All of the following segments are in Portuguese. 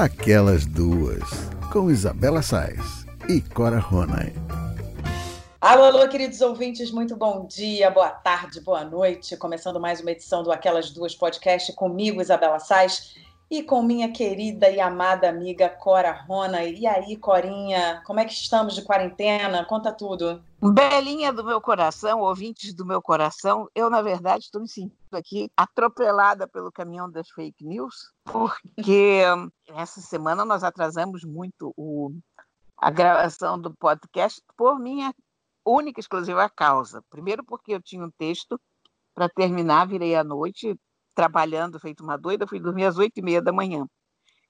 Aquelas Duas, com Isabela Sais e Cora Ronay. Alô, alô, queridos ouvintes, muito bom dia, boa tarde, boa noite. Começando mais uma edição do Aquelas Duas Podcast comigo, Isabela Sais, e com minha querida e amada amiga Cora Rona. E aí, Corinha, como é que estamos de quarentena? Conta tudo. Belinha do meu coração, ouvintes do meu coração, eu, na verdade, estou me sentindo aqui atropelada pelo caminhão das fake news, porque essa semana nós atrasamos muito o, a gravação do podcast por minha única e exclusiva causa. Primeiro, porque eu tinha um texto para terminar, virei à noite, trabalhando, feito uma doida, fui dormir às oito e meia da manhã.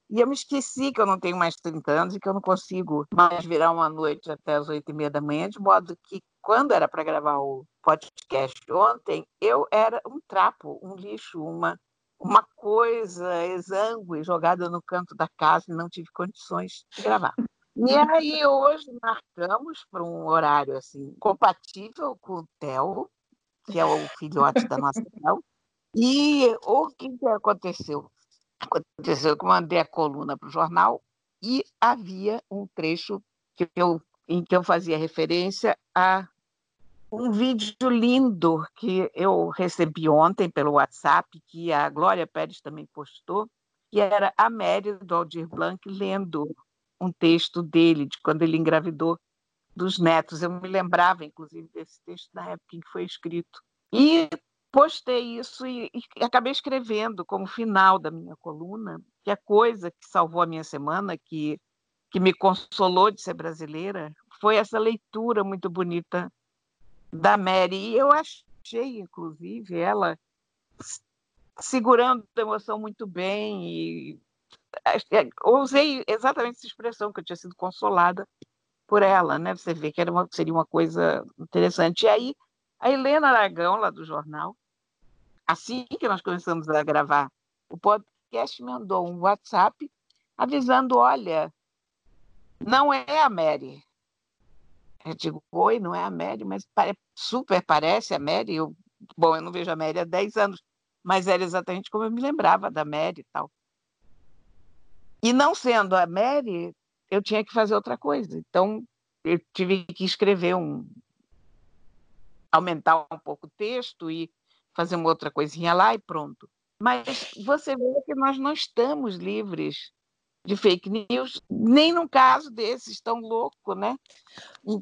E eu me esqueci que eu não tenho mais 30 anos e que eu não consigo mais virar uma noite até as oito e meia da manhã, de modo que, quando era para gravar o podcast ontem, eu era um trapo, um lixo, uma, uma coisa exangue jogada no canto da casa e não tive condições de gravar. E aí, hoje, marcamos para um horário assim compatível com o Theo, que é o filhote da nossa Theo, e o que, que aconteceu? Aconteceu que eu mandei a coluna para o jornal e havia um trecho que eu, em que eu fazia referência a um vídeo lindo que eu recebi ontem pelo WhatsApp, que a Glória Pérez também postou, que era a Mary do Aldir Blanc lendo um texto dele, de quando ele engravidou dos netos. Eu me lembrava, inclusive, desse texto na época em que foi escrito. E postei isso e, e, acabei escrevendo como final da minha coluna que a coisa que salvou a minha semana, que, que me consolou de ser brasileira, foi essa leitura muito bonita da Mary. E eu achei, inclusive, ela segurando a emoção muito bem e é, usei exatamente essa expressão que eu tinha sido consolada por ela, né? Você vê que era uma, seria uma coisa interessante. E aí a Helena Aragão, lá do jornal, assim que nós começamos a gravar o podcast, mandou um WhatsApp avisando: olha, não é a Mary. Eu digo, oi, não é a Mary, mas super parece a Mary. Eu, bom, eu não vejo a Mary há 10 anos, mas era exatamente como eu me lembrava da Mary e tal. E não sendo a Mary, eu tinha que fazer outra coisa. Então, eu tive que escrever um, aumentar um pouco o texto e fazer uma outra coisinha lá e pronto. Mas você vê que nós não estamos livres de fake news, nem num caso desses tão louco, né?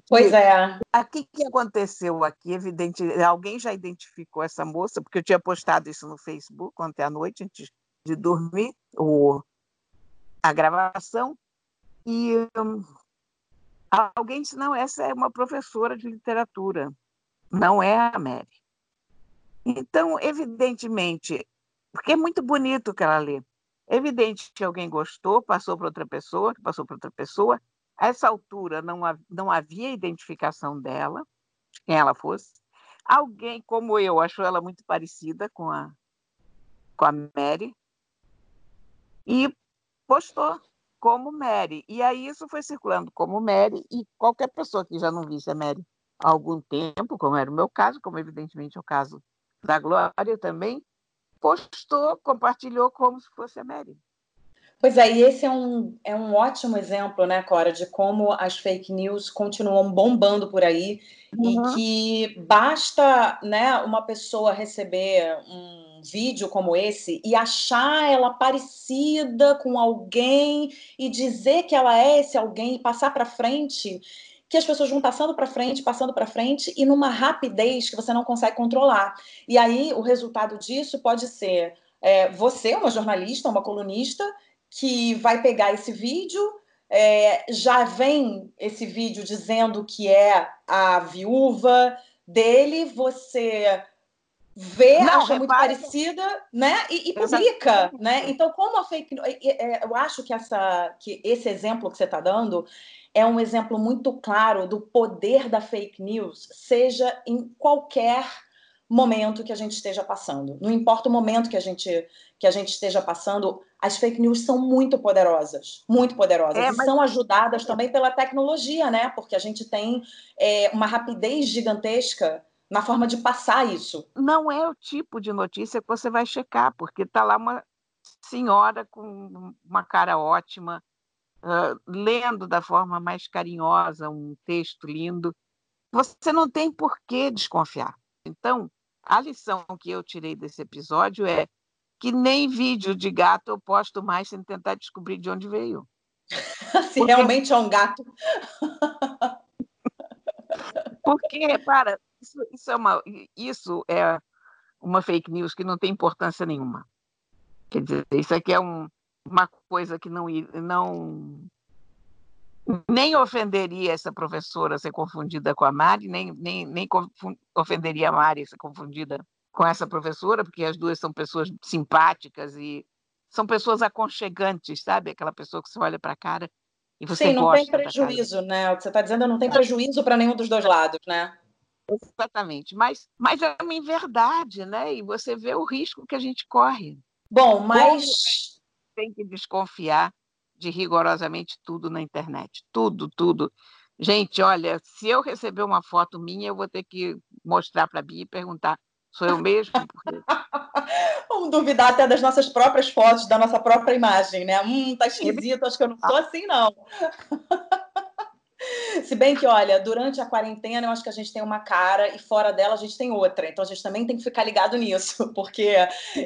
pois é. O que aconteceu aqui? Evidente, alguém já identificou essa moça, porque eu tinha postado isso no Facebook ontem à noite, antes de dormir, o, a gravação, e um, alguém disse, não, essa é uma professora de literatura não é a Mary. Então, evidentemente, porque é muito bonito o que ela lê. Evidente que alguém gostou, passou para outra pessoa, passou para outra pessoa. A essa altura não, não havia identificação dela, de quem ela fosse. Alguém como eu achou ela muito parecida com a, com a Mary e postou como Mary. E aí isso foi circulando como Mary, e qualquer pessoa que já não visse a Mary há algum tempo, como era o meu caso, como evidentemente é o caso da Glória também, postou, compartilhou como se fosse a Mary. Pois é, e esse é um, é um ótimo exemplo, né, Cora, de como as fake news continuam bombando por aí uhum. e que basta né, uma pessoa receber um vídeo como esse e achar ela parecida com alguém e dizer que ela é esse alguém e passar para frente que as pessoas vão passando para frente, passando para frente e numa rapidez que você não consegue controlar. E aí o resultado disso pode ser é, você, uma jornalista, uma colunista, que vai pegar esse vídeo, é, já vem esse vídeo dizendo que é a viúva dele, você vê, não, acha muito parecida, né? E, e publica, né? Então, como a fake é, eu acho que essa, que esse exemplo que você está dando é um exemplo muito claro do poder da fake news, seja em qualquer momento que a gente esteja passando. Não importa o momento que a gente que a gente esteja passando, as fake news são muito poderosas, muito poderosas. É, mas... E são ajudadas também pela tecnologia, né? Porque a gente tem é, uma rapidez gigantesca na forma de passar isso. Não é o tipo de notícia que você vai checar, porque está lá uma senhora com uma cara ótima, uh, lendo da forma mais carinhosa um texto lindo. Você não tem por que desconfiar. Então, a lição que eu tirei desse episódio é que nem vídeo de gato eu posto mais sem tentar descobrir de onde veio. Se Porque... realmente é um gato. Porque, para, isso, isso, é uma, isso é uma fake news que não tem importância nenhuma. Quer dizer, isso aqui é um, uma coisa que não, não nem ofenderia essa professora ser confundida com a Mari, nem, nem, nem ofenderia a Mari ser confundida com essa professora, porque as duas são pessoas simpáticas e são pessoas aconchegantes, sabe? Aquela pessoa que você olha para a cara e você Sim, não tem prejuízo, né? O que você está dizendo não tem prejuízo para nenhum dos dois lados, né? Exatamente, mas, mas é uma inverdade, né? E você vê o risco que a gente corre. Bom, mas. Tem que desconfiar de rigorosamente tudo na internet. Tudo, tudo. Gente, olha, se eu receber uma foto minha, eu vou ter que mostrar para a Bia e perguntar: sou eu mesmo? Porque... Vamos duvidar até das nossas próprias fotos, da nossa própria imagem, né? Hum, tá esquisito, acho que eu não sou assim, não. Se bem que, olha, durante a quarentena eu acho que a gente tem uma cara e fora dela a gente tem outra. Então a gente também tem que ficar ligado nisso, porque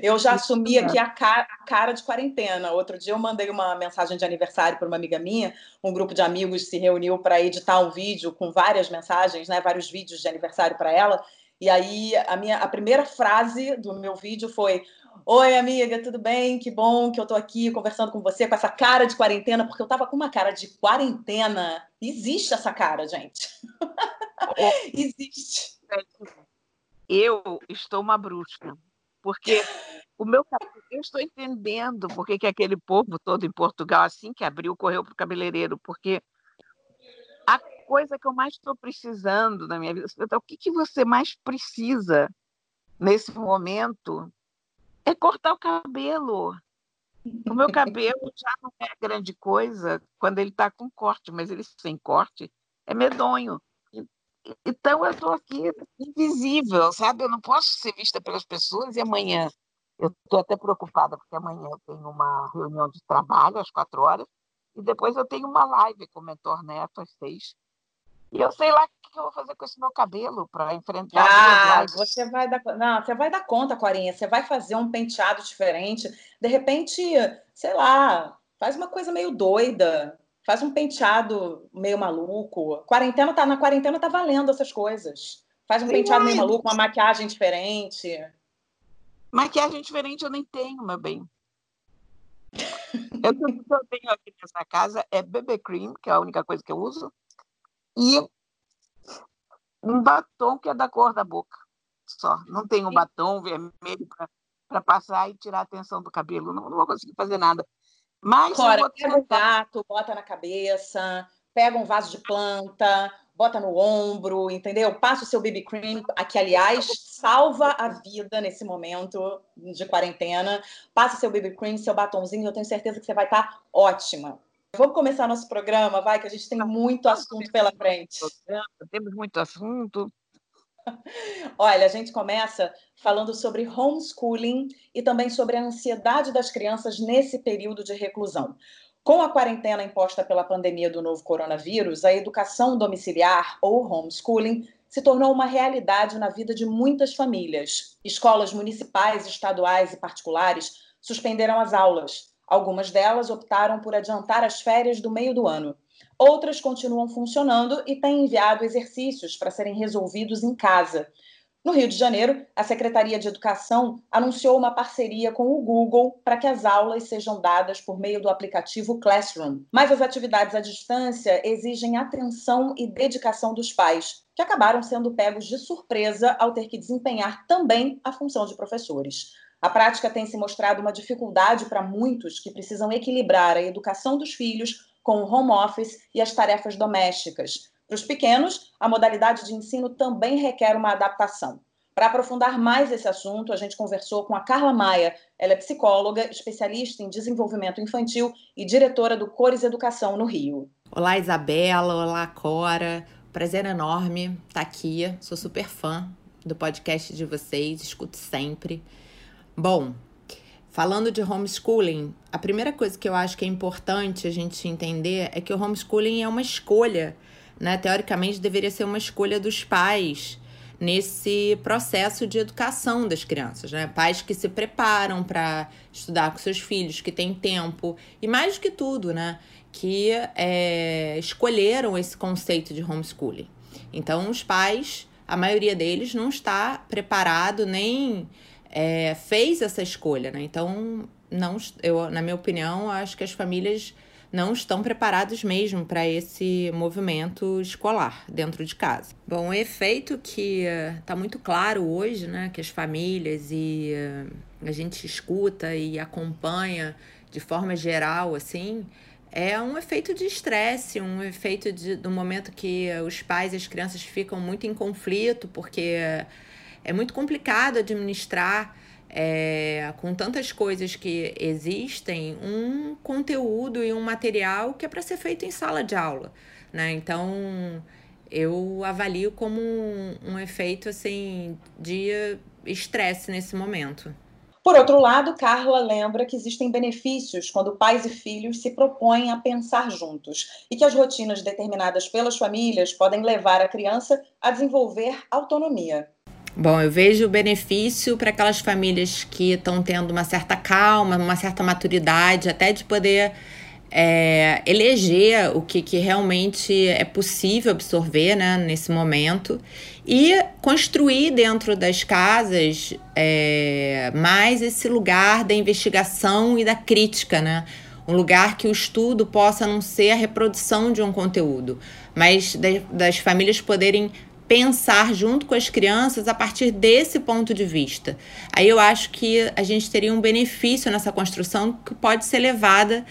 eu já assumi aqui a cara, a cara de quarentena. Outro dia eu mandei uma mensagem de aniversário para uma amiga minha, um grupo de amigos se reuniu para editar um vídeo com várias mensagens, né, vários vídeos de aniversário para ela. E aí a minha a primeira frase do meu vídeo foi: Oi, amiga, tudo bem? Que bom que eu tô aqui conversando com você com essa cara de quarentena, porque eu tava com uma cara de quarentena. Existe essa cara, gente. Existe. Eu estou uma bruxa, porque o meu eu estou entendendo por que aquele povo todo em Portugal, assim que abriu, correu para o cabeleireiro, porque a coisa que eu mais estou precisando na minha vida, o que, que você mais precisa nesse momento é cortar o cabelo. O meu cabelo já não é grande coisa quando ele está com corte, mas ele sem corte é medonho. Então eu estou aqui invisível, sabe? Eu não posso ser vista pelas pessoas e amanhã eu estou até preocupada porque amanhã eu tenho uma reunião de trabalho às quatro horas e depois eu tenho uma live com o mentor Neto às seis. E eu sei lá o que eu vou fazer com esse meu cabelo para enfrentar. Ah, você vai dar, não, você vai dar conta, Corinha. Você vai fazer um penteado diferente. De repente, sei lá, faz uma coisa meio doida. Faz um penteado meio maluco. Quarentena tá na quarentena tá valendo essas coisas. Faz um Sim, penteado meio maluco, uma maquiagem diferente. Maquiagem diferente eu nem tenho, meu bem. eu, eu tenho aqui nessa casa é BB Cream, que é a única coisa que eu uso e um batom que é da cor da boca só. Não tem um batom vermelho para passar e tirar a atenção do cabelo. Não, não vou conseguir fazer nada. Mas Cora, pega um gato, bota na cabeça, pega um vaso de planta, bota no ombro, entendeu? Passa o seu BB cream, que aliás salva a vida nesse momento de quarentena. Passa o seu BB cream, seu batomzinho, eu tenho certeza que você vai estar ótima. Vamos começar nosso programa, vai, que a gente tem muito assunto pela frente. Temos muito assunto. Olha, a gente começa falando sobre homeschooling e também sobre a ansiedade das crianças nesse período de reclusão. Com a quarentena imposta pela pandemia do novo coronavírus, a educação domiciliar ou homeschooling se tornou uma realidade na vida de muitas famílias. Escolas municipais, estaduais e particulares suspenderam as aulas Algumas delas optaram por adiantar as férias do meio do ano. Outras continuam funcionando e têm enviado exercícios para serem resolvidos em casa. No Rio de Janeiro, a Secretaria de Educação anunciou uma parceria com o Google para que as aulas sejam dadas por meio do aplicativo Classroom. Mas as atividades à distância exigem atenção e dedicação dos pais, que acabaram sendo pegos de surpresa ao ter que desempenhar também a função de professores. A prática tem se mostrado uma dificuldade para muitos que precisam equilibrar a educação dos filhos com o home office e as tarefas domésticas. Para os pequenos, a modalidade de ensino também requer uma adaptação. Para aprofundar mais esse assunto, a gente conversou com a Carla Maia. Ela é psicóloga, especialista em desenvolvimento infantil e diretora do Cores Educação no Rio. Olá, Isabela. Olá, Cora. Prazer enorme estar aqui. Sou super fã do podcast de vocês, escuto sempre. Bom, Falando de homeschooling, a primeira coisa que eu acho que é importante a gente entender é que o homeschooling é uma escolha, né? Teoricamente deveria ser uma escolha dos pais nesse processo de educação das crianças, né? Pais que se preparam para estudar com seus filhos, que têm tempo e mais do que tudo, né? Que é, escolheram esse conceito de homeschooling. Então, os pais, a maioria deles não está preparado nem é, fez essa escolha, né? Então, não, eu, na minha opinião, acho que as famílias não estão preparadas mesmo para esse movimento escolar dentro de casa. Bom, o efeito que está uh, muito claro hoje, né, que as famílias e uh, a gente escuta e acompanha de forma geral, assim, é um efeito de estresse, um efeito de, do momento que os pais e as crianças ficam muito em conflito, porque é muito complicado administrar é, com tantas coisas que existem um conteúdo e um material que é para ser feito em sala de aula, né? Então eu avalio como um, um efeito assim de estresse nesse momento. Por outro lado, Carla lembra que existem benefícios quando pais e filhos se propõem a pensar juntos e que as rotinas determinadas pelas famílias podem levar a criança a desenvolver autonomia. Bom, eu vejo o benefício para aquelas famílias que estão tendo uma certa calma, uma certa maturidade, até de poder é, eleger o que, que realmente é possível absorver né, nesse momento e construir dentro das casas é, mais esse lugar da investigação e da crítica, né? Um lugar que o estudo possa não ser a reprodução de um conteúdo, mas das famílias poderem pensar junto com as crianças a partir desse ponto de vista. Aí eu acho que a gente teria um benefício nessa construção que pode ser levada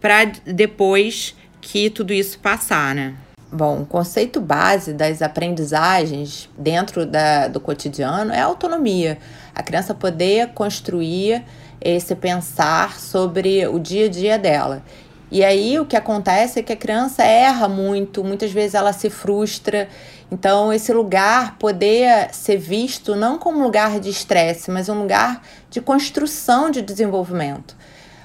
para depois que tudo isso passar, né? Bom, o conceito base das aprendizagens dentro da, do cotidiano é a autonomia. A criança poder construir esse pensar sobre o dia a dia dela. E aí o que acontece é que a criança erra muito, muitas vezes ela se frustra. Então, esse lugar poder ser visto não como um lugar de estresse, mas um lugar de construção de desenvolvimento.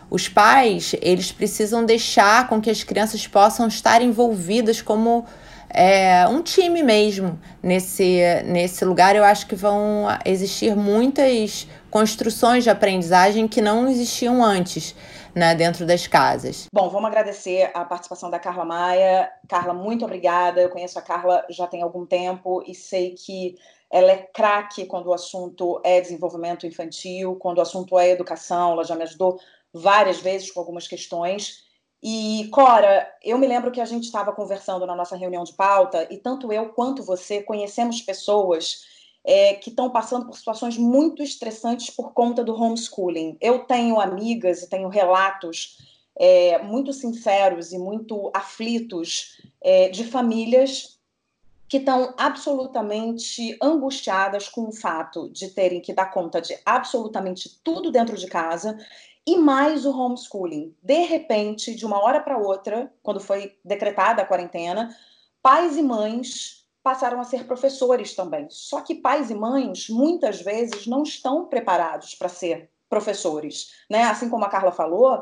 Os pais, eles precisam deixar com que as crianças possam estar envolvidas como é, um time mesmo nesse, nesse lugar. Eu acho que vão existir muitas construções de aprendizagem que não existiam antes né, dentro das casas. Bom, vamos agradecer a participação da Carla Maia. Carla, muito obrigada. Eu conheço a Carla já tem algum tempo e sei que ela é craque quando o assunto é desenvolvimento infantil, quando o assunto é educação. Ela já me ajudou várias vezes com algumas questões. E, Cora, eu me lembro que a gente estava conversando na nossa reunião de pauta, e tanto eu quanto você conhecemos pessoas é, que estão passando por situações muito estressantes por conta do homeschooling. Eu tenho amigas e tenho relatos é, muito sinceros e muito aflitos é, de famílias que estão absolutamente angustiadas com o fato de terem que dar conta de absolutamente tudo dentro de casa e mais o homeschooling. De repente, de uma hora para outra, quando foi decretada a quarentena, pais e mães passaram a ser professores também. Só que pais e mães, muitas vezes, não estão preparados para ser professores. Né? Assim como a Carla falou,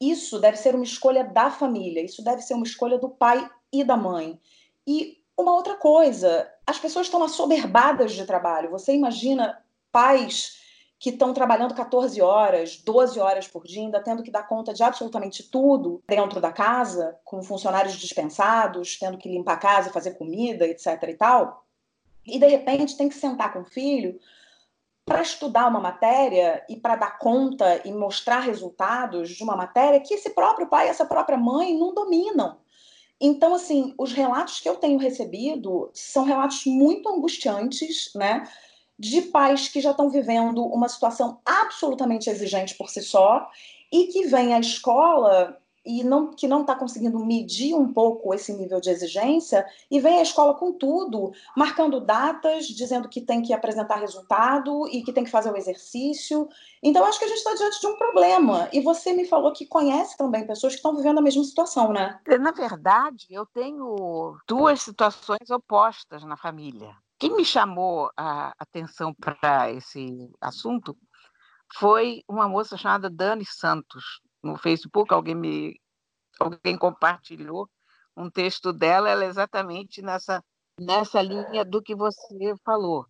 isso deve ser uma escolha da família, isso deve ser uma escolha do pai e da mãe. E uma outra coisa, as pessoas estão assoberbadas de trabalho. Você imagina pais que estão trabalhando 14 horas, 12 horas por dia, ainda tendo que dar conta de absolutamente tudo dentro da casa, com funcionários dispensados, tendo que limpar a casa, fazer comida, etc. e tal. E de repente tem que sentar com o filho para estudar uma matéria e para dar conta e mostrar resultados de uma matéria que esse próprio pai, essa própria mãe não dominam. Então, assim, os relatos que eu tenho recebido são relatos muito angustiantes, né? De pais que já estão vivendo uma situação absolutamente exigente por si só e que vem à escola e não, que não está conseguindo medir um pouco esse nível de exigência e vem à escola com tudo, marcando datas, dizendo que tem que apresentar resultado e que tem que fazer o exercício. Então, acho que a gente está diante de um problema. E você me falou que conhece também pessoas que estão vivendo a mesma situação, né? Na verdade, eu tenho duas situações opostas na família. Quem me chamou a atenção para esse assunto foi uma moça chamada Dani Santos. No Facebook, alguém me alguém compartilhou um texto dela, ela é exatamente nessa, nessa linha do que você falou,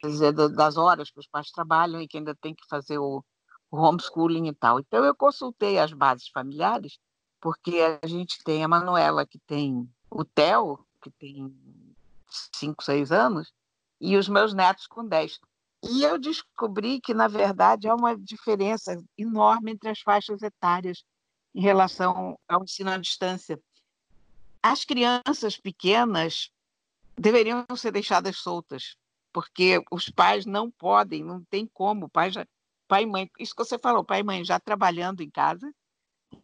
quer dizer, das horas que os pais trabalham e que ainda tem que fazer o, o homeschooling e tal. Então, eu consultei as bases familiares, porque a gente tem a Manuela, que tem o Theo, que tem 5, 6 anos, e os meus netos com 10. E eu descobri que, na verdade, há uma diferença enorme entre as faixas etárias em relação ao ensino à distância. As crianças pequenas deveriam ser deixadas soltas, porque os pais não podem, não tem como, pai, já, pai e mãe, isso que você falou, pai e mãe já trabalhando em casa,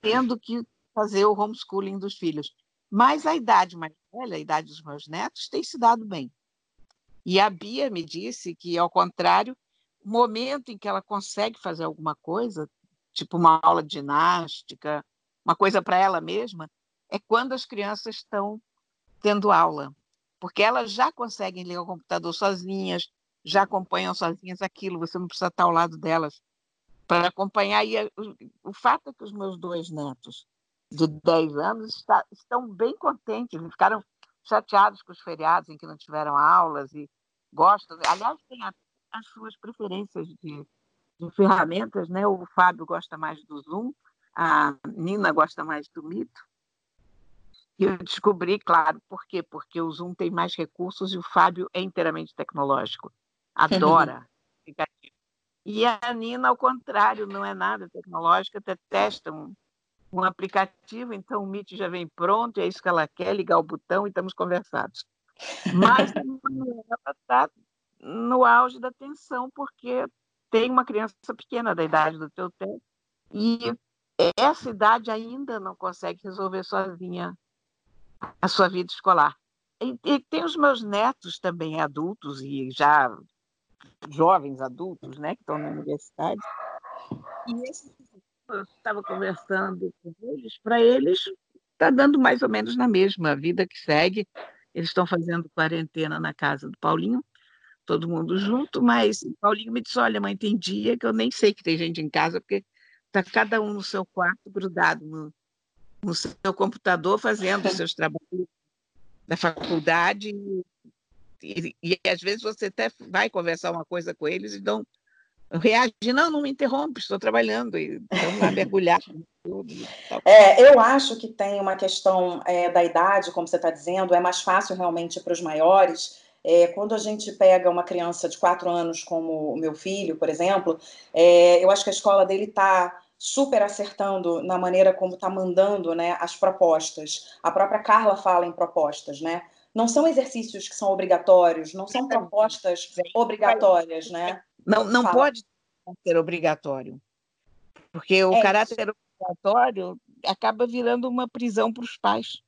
tendo que fazer o homeschooling dos filhos. Mas a idade mais velha, a idade dos meus netos, tem se dado bem. E a Bia me disse que, ao contrário, o momento em que ela consegue fazer alguma coisa, tipo uma aula de ginástica, uma coisa para ela mesma, é quando as crianças estão tendo aula, porque elas já conseguem ligar o computador sozinhas, já acompanham sozinhas aquilo, você não precisa estar ao lado delas para acompanhar. E o, fato é que os meus dois netos de 10 anos está, estão bem contentes, ficaram chateados com os feriados em que não tiveram aulas e gostam. Aliás, tem as suas preferências de, de, ferramentas, né? O Fábio gosta mais do Zoom, a Nina gosta mais do Mito. E eu descobri, claro, por quê? Porque o Zoom tem mais recursos e o Fábio é inteiramente tecnológico. Adora. e a Nina, ao contrário, não é nada tecnológica, detesta um, um aplicativo, então o Meet já vem pronto, é isso que ela quer, ligar o botão e estamos conversados. Mas ela está no auge da tensão, porque tem uma criança pequena da idade do teu tempo, e essa idade ainda não consegue resolver sozinha a sua vida escolar. E, e tem os meus netos também adultos e já jovens adultos, né, que estão na universidade. E esses eu estava conversando com eles, para eles está dando mais ou menos na mesma vida que segue. Eles estão fazendo quarentena na casa do Paulinho, todo mundo junto, mas o Paulinho me disse: Olha, mãe, tem dia que eu nem sei que tem gente em casa, porque está cada um no seu quarto, grudado no, no seu computador, fazendo os seus trabalhos da faculdade. E, e, e, às vezes você até vai conversar uma coisa com eles e dão reage, não, não me interrompe, estou trabalhando, e vamos lá mergulhar. É, eu acho que tem uma questão é, da idade, como você está dizendo, é mais fácil realmente para os maiores. É, quando a gente pega uma criança de quatro anos, como o meu filho, por exemplo, é, eu acho que a escola dele está super acertando na maneira como está mandando né, as propostas. A própria Carla fala em propostas, né? Não são exercícios que são obrigatórios, não são propostas obrigatórias, né? Não, não pode ser obrigatório, porque o é caráter isso. obrigatório acaba virando uma prisão para os pais.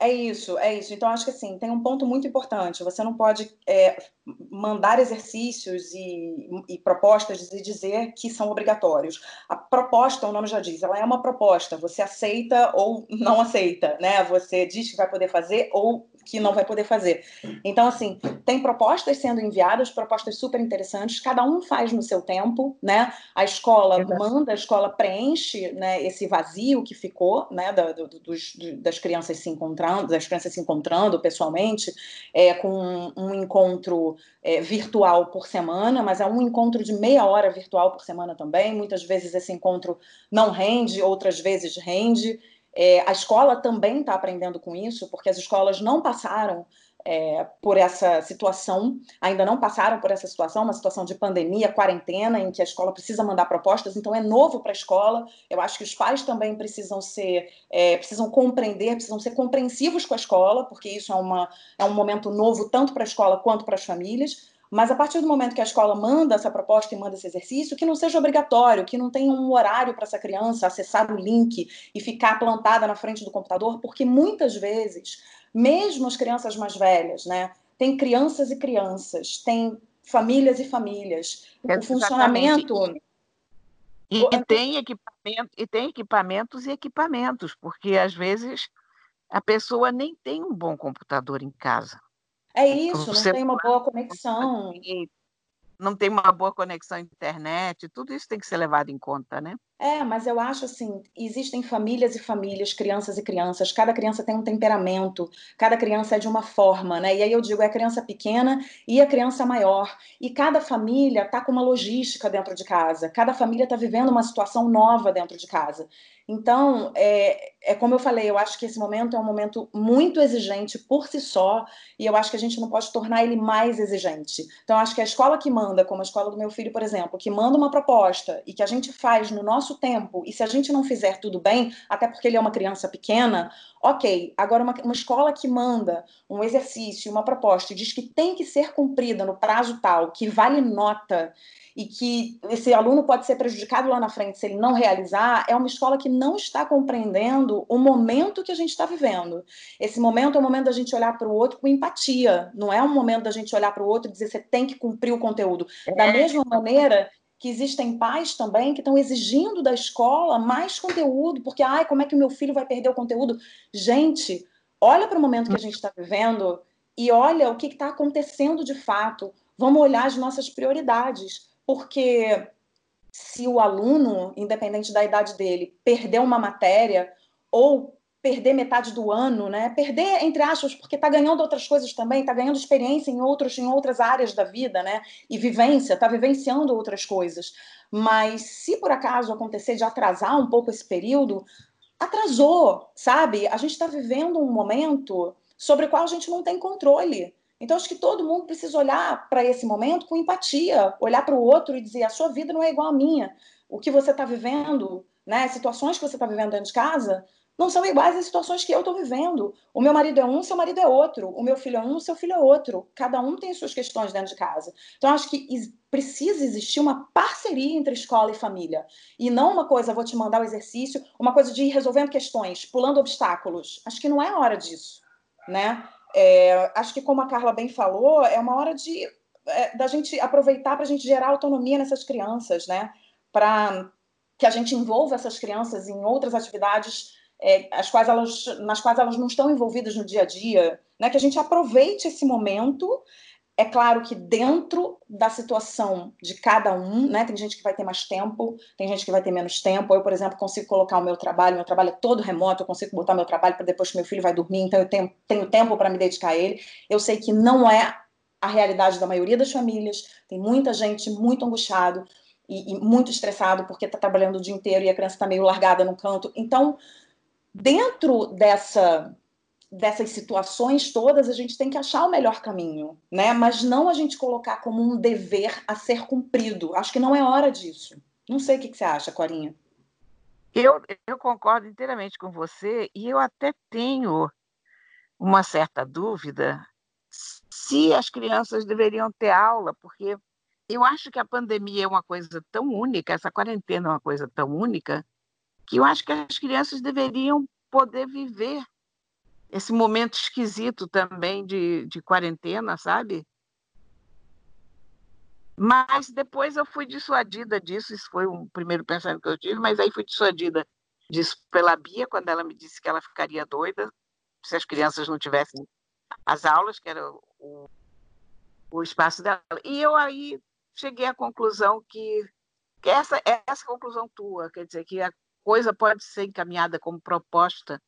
É isso, é isso. Então, acho que assim, tem um ponto muito importante. Você não pode é, mandar exercícios e, e, propostas e dizer que são obrigatórios. A proposta, o nome já diz, ela é uma proposta. Você aceita ou não aceita, né? Você diz que vai poder fazer ou que não vai poder fazer. Então, assim, tem propostas sendo enviadas, propostas super interessantes, cada um faz no seu tempo, né? A escola Exato. manda, a escola preenche né, esse vazio que ficou, né, da, do, dos, das crianças se encontrando, das crianças se encontrando pessoalmente, é, com um, um encontro é, virtual por semana, mas é um encontro de meia hora virtual por semana também. Muitas vezes esse encontro não rende, outras vezes rende. É, a escola também está aprendendo com isso, porque as escolas não passaram é, por essa situação, ainda não passaram por essa situação, uma situação de pandemia, quarentena, em que a escola precisa mandar propostas, então é novo para a escola. Eu acho que os pais também precisam ser, é, precisam compreender, precisam ser compreensivos com a escola, porque isso é, uma, é um momento novo tanto para a escola quanto para as famílias. Mas a partir do momento que a escola manda essa proposta e manda esse exercício, que não seja obrigatório, que não tenha um horário para essa criança acessar o link e ficar plantada na frente do computador, porque muitas vezes, mesmo as crianças mais velhas, né, tem crianças e crianças, tem famílias e famílias. o funcionamento e, e, tem equipamento, e tem equipamentos e equipamentos, porque às vezes a pessoa nem tem um bom computador em casa. É isso, não tem uma boa conexão. não tem uma boa conexão à internet, tudo isso tem que ser levado em conta, né? É, mas eu acho assim, existem famílias e famílias, crianças e crianças, cada criança tem um temperamento, cada criança é de uma forma, né? E aí eu digo, é a criança pequena e a criança maior. E cada família está com uma logística dentro de casa, cada família está vivendo uma situação nova dentro de casa. Então, é, é como eu falei, eu acho que esse momento é um momento muito exigente por si só, e eu acho que a gente não pode tornar ele mais exigente. Então, acho que a escola que manda, como a escola do meu filho, por exemplo, que manda uma proposta e que a gente faz no nosso tempo, e se a gente não fizer tudo bem, até porque ele é uma criança pequena, ok. Agora, uma, uma escola que manda um exercício, uma proposta e diz que tem que ser cumprida no prazo tal, que vale nota e que esse aluno pode ser prejudicado lá na frente se ele não realizar, é uma escola que não está compreendendo o momento que a gente está vivendo. Esse momento é o momento da gente olhar para o outro com empatia, não é um momento da gente olhar para o outro e dizer você tem que cumprir o conteúdo. Da é. mesma maneira que existem pais também que estão exigindo da escola mais conteúdo, porque, ai, como é que o meu filho vai perder o conteúdo? Gente, olha para o momento que a gente está vivendo e olha o que está acontecendo de fato. Vamos olhar as nossas prioridades porque se o aluno, independente da idade dele, perder uma matéria ou perder metade do ano, né? Perder entre aspas, porque está ganhando outras coisas também, está ganhando experiência em outros em outras áreas da vida, né? E vivência, está vivenciando outras coisas. Mas se por acaso acontecer de atrasar um pouco esse período, atrasou, sabe? A gente está vivendo um momento sobre o qual a gente não tem controle. Então, acho que todo mundo precisa olhar para esse momento com empatia, olhar para o outro e dizer: a sua vida não é igual à minha. O que você está vivendo, né, situações que você está vivendo dentro de casa, não são iguais às situações que eu estou vivendo. O meu marido é um, seu marido é outro. O meu filho é um, seu filho é outro. Cada um tem suas questões dentro de casa. Então, acho que precisa existir uma parceria entre escola e família. E não uma coisa, vou te mandar o exercício, uma coisa de ir resolvendo questões, pulando obstáculos. Acho que não é hora disso, né? É, acho que, como a Carla bem falou, é uma hora de é, da gente aproveitar para a gente gerar autonomia nessas crianças, né? Para que a gente envolva essas crianças em outras atividades é, as quais elas, nas quais elas não estão envolvidas no dia a dia, né? Que a gente aproveite esse momento é claro que dentro da situação de cada um, né? Tem gente que vai ter mais tempo, tem gente que vai ter menos tempo. Eu, por exemplo, consigo colocar o meu trabalho, meu trabalho é todo remoto, eu consigo botar meu trabalho para depois que meu filho vai dormir, então eu tenho, tenho tempo para me dedicar a ele. Eu sei que não é a realidade da maioria das famílias, tem muita gente muito angustiado e, e muito estressado porque está trabalhando o dia inteiro e a criança está meio largada no canto. Então, dentro dessa dessas situações todas, a gente tem que achar o melhor caminho, né? Mas não a gente colocar como um dever a ser cumprido. Acho que não é hora disso. Não sei o que, que você acha, Corinha. Eu, eu concordo inteiramente com você e eu até tenho uma certa dúvida se as crianças deveriam ter aula, porque eu acho que a pandemia é uma coisa tão única, essa quarentena é uma coisa tão única, que eu acho que as crianças deveriam poder viver esse momento esquisito também de, de quarentena, sabe? Mas depois eu fui dissuadida disso, isso foi um primeiro pensamento que eu tive, mas aí fui dissuadida disso pela Bia, quando ela me disse que ela ficaria doida se as crianças não tivessem as aulas, que era o, o espaço dela. E eu aí cheguei à conclusão que, que essa, essa conclusão tua, quer dizer, que a coisa pode ser encaminhada como proposta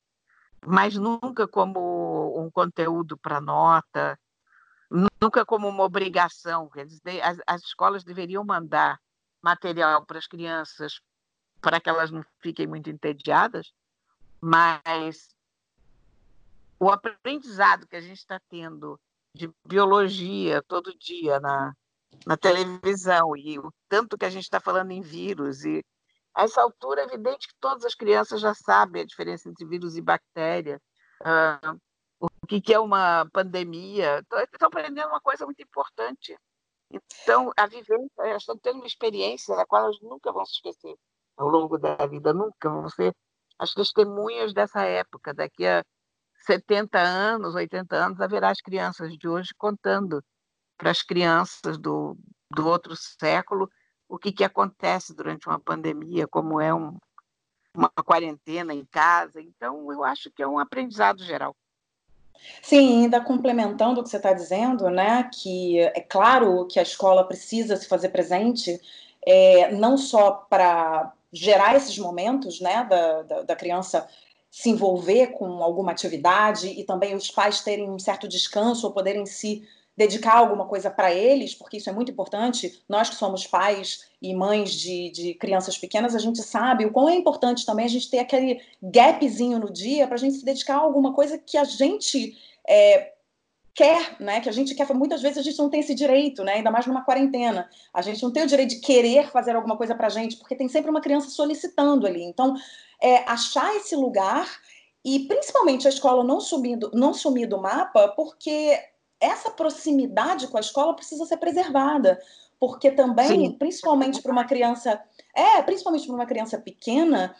mas nunca como um conteúdo para nota, nunca como uma obrigação. As, as escolas deveriam mandar material para as crianças para que elas não fiquem muito entediadas, mas o aprendizado que a gente está tendo de biologia todo dia na, na televisão e o tanto que a gente está falando em vírus e a essa altura, é evidente que todas as crianças já sabem a diferença entre vírus e bactéria, uh, o que, que é uma pandemia. Estão aprendendo uma coisa muito importante. Então, a vivência, elas estão tendo uma experiência da qual elas nunca vão se esquecer ao longo da vida, nunca vão ser as testemunhas dessa época. Daqui a 70 anos, 80 anos, haverá as crianças de hoje contando para as crianças do, do outro século o que, que acontece durante uma pandemia, como é um, uma quarentena em casa. Então, eu acho que é um aprendizado geral. Sim, ainda complementando o que você está dizendo, né, que é claro que a escola precisa se fazer presente, é, não só para gerar esses momentos, né, da, da, da criança se envolver com alguma atividade e também os pais terem um certo descanso ou poderem se dedicar alguma coisa para eles, porque isso é muito importante. Nós que somos pais e mães de, de crianças pequenas, a gente sabe o quão é importante também a gente ter aquele gapzinho no dia para a gente se dedicar a alguma coisa que a gente é, quer, né? Que a gente quer, muitas vezes a gente não tem esse direito, né? Ainda mais numa quarentena. A gente não tem o direito de querer fazer alguma coisa para a gente, porque tem sempre uma criança solicitando ali. Então, é, achar esse lugar e principalmente a escola não sumir, do, não sumir do mapa, porque essa proximidade com a escola precisa ser preservada, porque também, Sim. principalmente para uma criança, é, principalmente para uma criança pequena,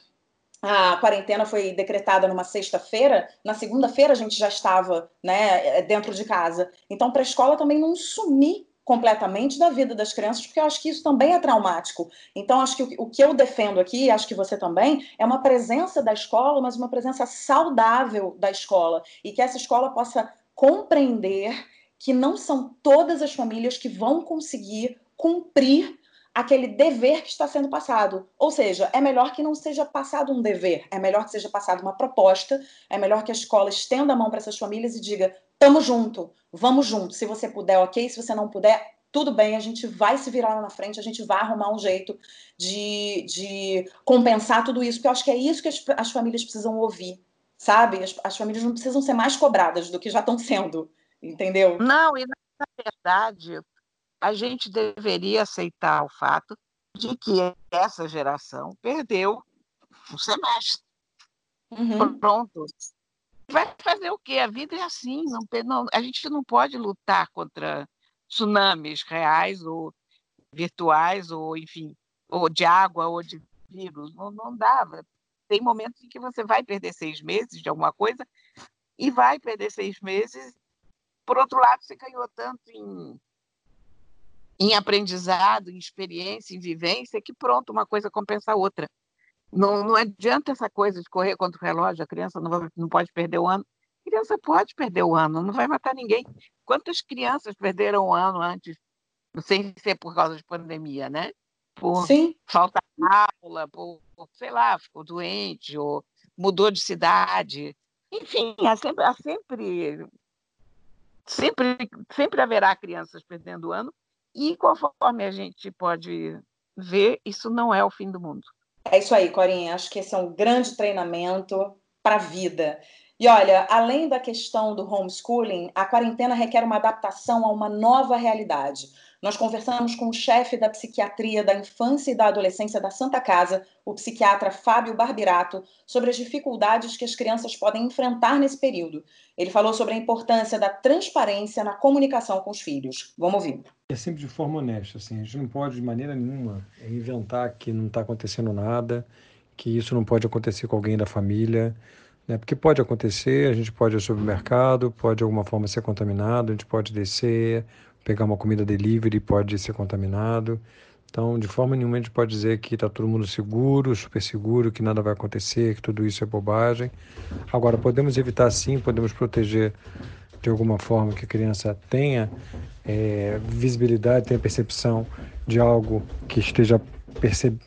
a quarentena foi decretada numa sexta-feira, na segunda-feira a gente já estava, né, dentro de casa. Então, para a escola também não sumir completamente da vida das crianças, porque eu acho que isso também é traumático. Então, acho que o, que eu defendo aqui, acho que você também, é uma presença da escola, mas uma presença saudável da escola, e que essa escola possa compreender que não são todas as famílias que vão conseguir cumprir aquele dever que está sendo passado. Ou seja, é melhor que não seja passado um dever, é melhor que seja passada uma proposta, é melhor que a escola estenda a mão para essas famílias e diga: tamo junto, vamos junto. Se você puder, ok. Se você não puder, tudo bem, a gente vai se virar lá na frente, a gente vai arrumar um jeito de, de compensar tudo isso, porque eu acho que é isso que as, as famílias precisam ouvir sabe? As, as famílias não precisam ser mais cobradas do que já estão sendo, entendeu? Não, e na verdade, a gente deveria aceitar o fato de que essa geração perdeu um semestre. Uhum. Pronto. Vai fazer o quê? A vida é assim. Não, não, a gente não pode lutar contra tsunamis reais ou virtuais, ou enfim, ou de água ou de vírus. Não, não dá tem momentos em que você vai perder seis meses de alguma coisa e vai perder seis meses. Por outro lado, você ganhou tanto em, em aprendizado, em experiência, em vivência, que pronto, uma coisa compensa a outra. Não, não adianta essa coisa de correr contra o relógio, a criança não, vai, não pode perder o ano. A criança pode perder o ano, não vai matar ninguém. Quantas crianças perderam o ano antes, sem ser por causa de pandemia, né? Por Sim. falta de aula, por, sei lá, ficou doente, ou mudou de cidade. Enfim, há sempre, há sempre, sempre, sempre haverá crianças perdendo o ano, e conforme a gente pode ver, isso não é o fim do mundo. É isso aí, Corinha. Acho que esse é um grande treinamento para a vida. E olha, além da questão do homeschooling, a quarentena requer uma adaptação a uma nova realidade. Nós conversamos com o chefe da psiquiatria da infância e da adolescência da Santa Casa, o psiquiatra Fábio Barbirato, sobre as dificuldades que as crianças podem enfrentar nesse período. Ele falou sobre a importância da transparência na comunicação com os filhos. Vamos ouvir. É sempre de forma honesta, assim. A gente não pode de maneira nenhuma inventar que não está acontecendo nada, que isso não pode acontecer com alguém da família. Né? Porque pode acontecer, a gente pode ir ao supermercado, pode de alguma forma ser contaminado, a gente pode descer, pegar uma comida delivery pode ser contaminado. Então, de forma nenhuma a gente pode dizer que está todo mundo seguro, super seguro, que nada vai acontecer, que tudo isso é bobagem. Agora, podemos evitar sim, podemos proteger de alguma forma que a criança tenha é, visibilidade, tenha percepção de algo que esteja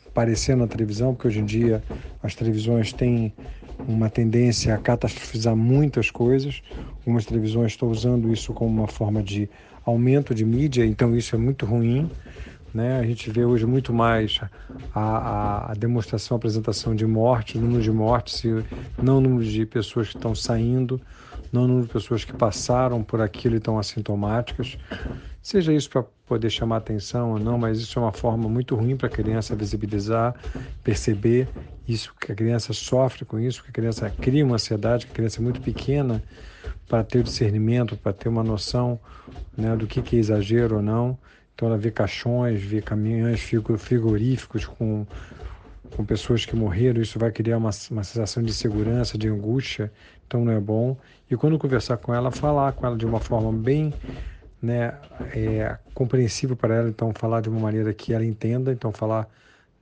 aparecendo na televisão, porque hoje em dia as televisões têm uma tendência a catastrofizar muitas coisas. Algumas televisões estão usando isso como uma forma de aumento de mídia, então isso é muito ruim. Né? A gente vê hoje muito mais a, a, a demonstração, a apresentação de mortes, número de mortes, não número de pessoas que estão saindo, não número de pessoas que passaram por aquilo e estão assintomáticas. Seja isso para poder chamar atenção ou não, mas isso é uma forma muito ruim para a criança visibilizar, perceber isso que a criança sofre com isso, que a criança cria uma ansiedade, que a criança é muito pequena para ter discernimento, para ter uma noção né, do que, que é exagero ou não. Então ela vê caixões, vê caminhões frigoríficos com, com pessoas que morreram, isso vai criar uma, uma sensação de segurança, de angústia, então não é bom. E quando conversar com ela, falar com ela de uma forma bem né, é, compreensível para ela, então falar de uma maneira que ela entenda, então falar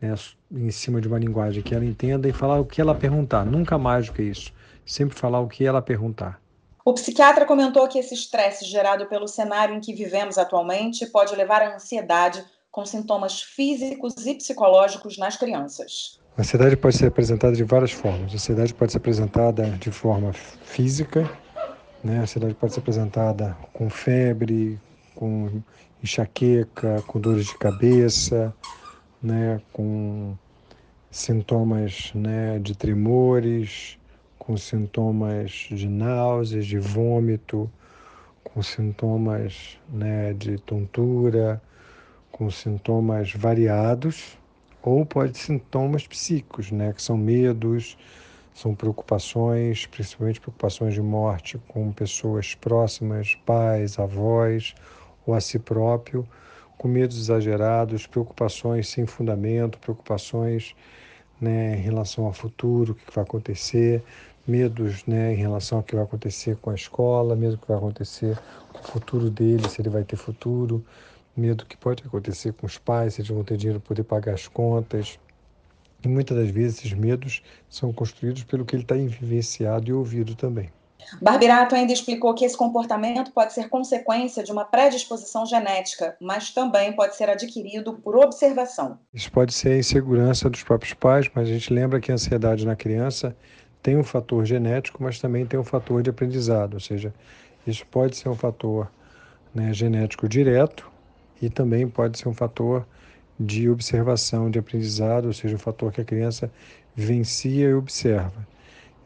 né, em cima de uma linguagem que ela entenda e falar o que ela perguntar, nunca mais do que isso, sempre falar o que ela perguntar. O psiquiatra comentou que esse estresse gerado pelo cenário em que vivemos atualmente pode levar à ansiedade com sintomas físicos e psicológicos nas crianças. A ansiedade pode ser apresentada de várias formas. A ansiedade pode ser apresentada de forma física, né? a ansiedade pode ser apresentada com febre, com enxaqueca, com dores de cabeça, né? com sintomas né? de tremores, com sintomas de náuseas, de vômito, com sintomas né? de tontura, com sintomas variados ou pode sintomas psíquicos, né, que são medos, são preocupações, principalmente preocupações de morte com pessoas próximas, pais, avós ou a si próprio, com medos exagerados, preocupações sem fundamento, preocupações né, em relação ao futuro, o que vai acontecer, medos né, em relação ao que vai acontecer com a escola, medo que vai acontecer com o futuro dele, se ele vai ter futuro, medo que pode acontecer com os pais, se eles vão ter dinheiro para poder pagar as contas. E muitas das vezes esses medos são construídos pelo que ele está vivenciado e ouvido também. Barbirato ainda explicou que esse comportamento pode ser consequência de uma predisposição genética, mas também pode ser adquirido por observação. Isso pode ser a insegurança dos próprios pais, mas a gente lembra que a ansiedade na criança tem um fator genético, mas também tem um fator de aprendizado, ou seja, isso pode ser um fator né, genético direto, e também pode ser um fator de observação, de aprendizado, ou seja, um fator que a criança vivencia e observa.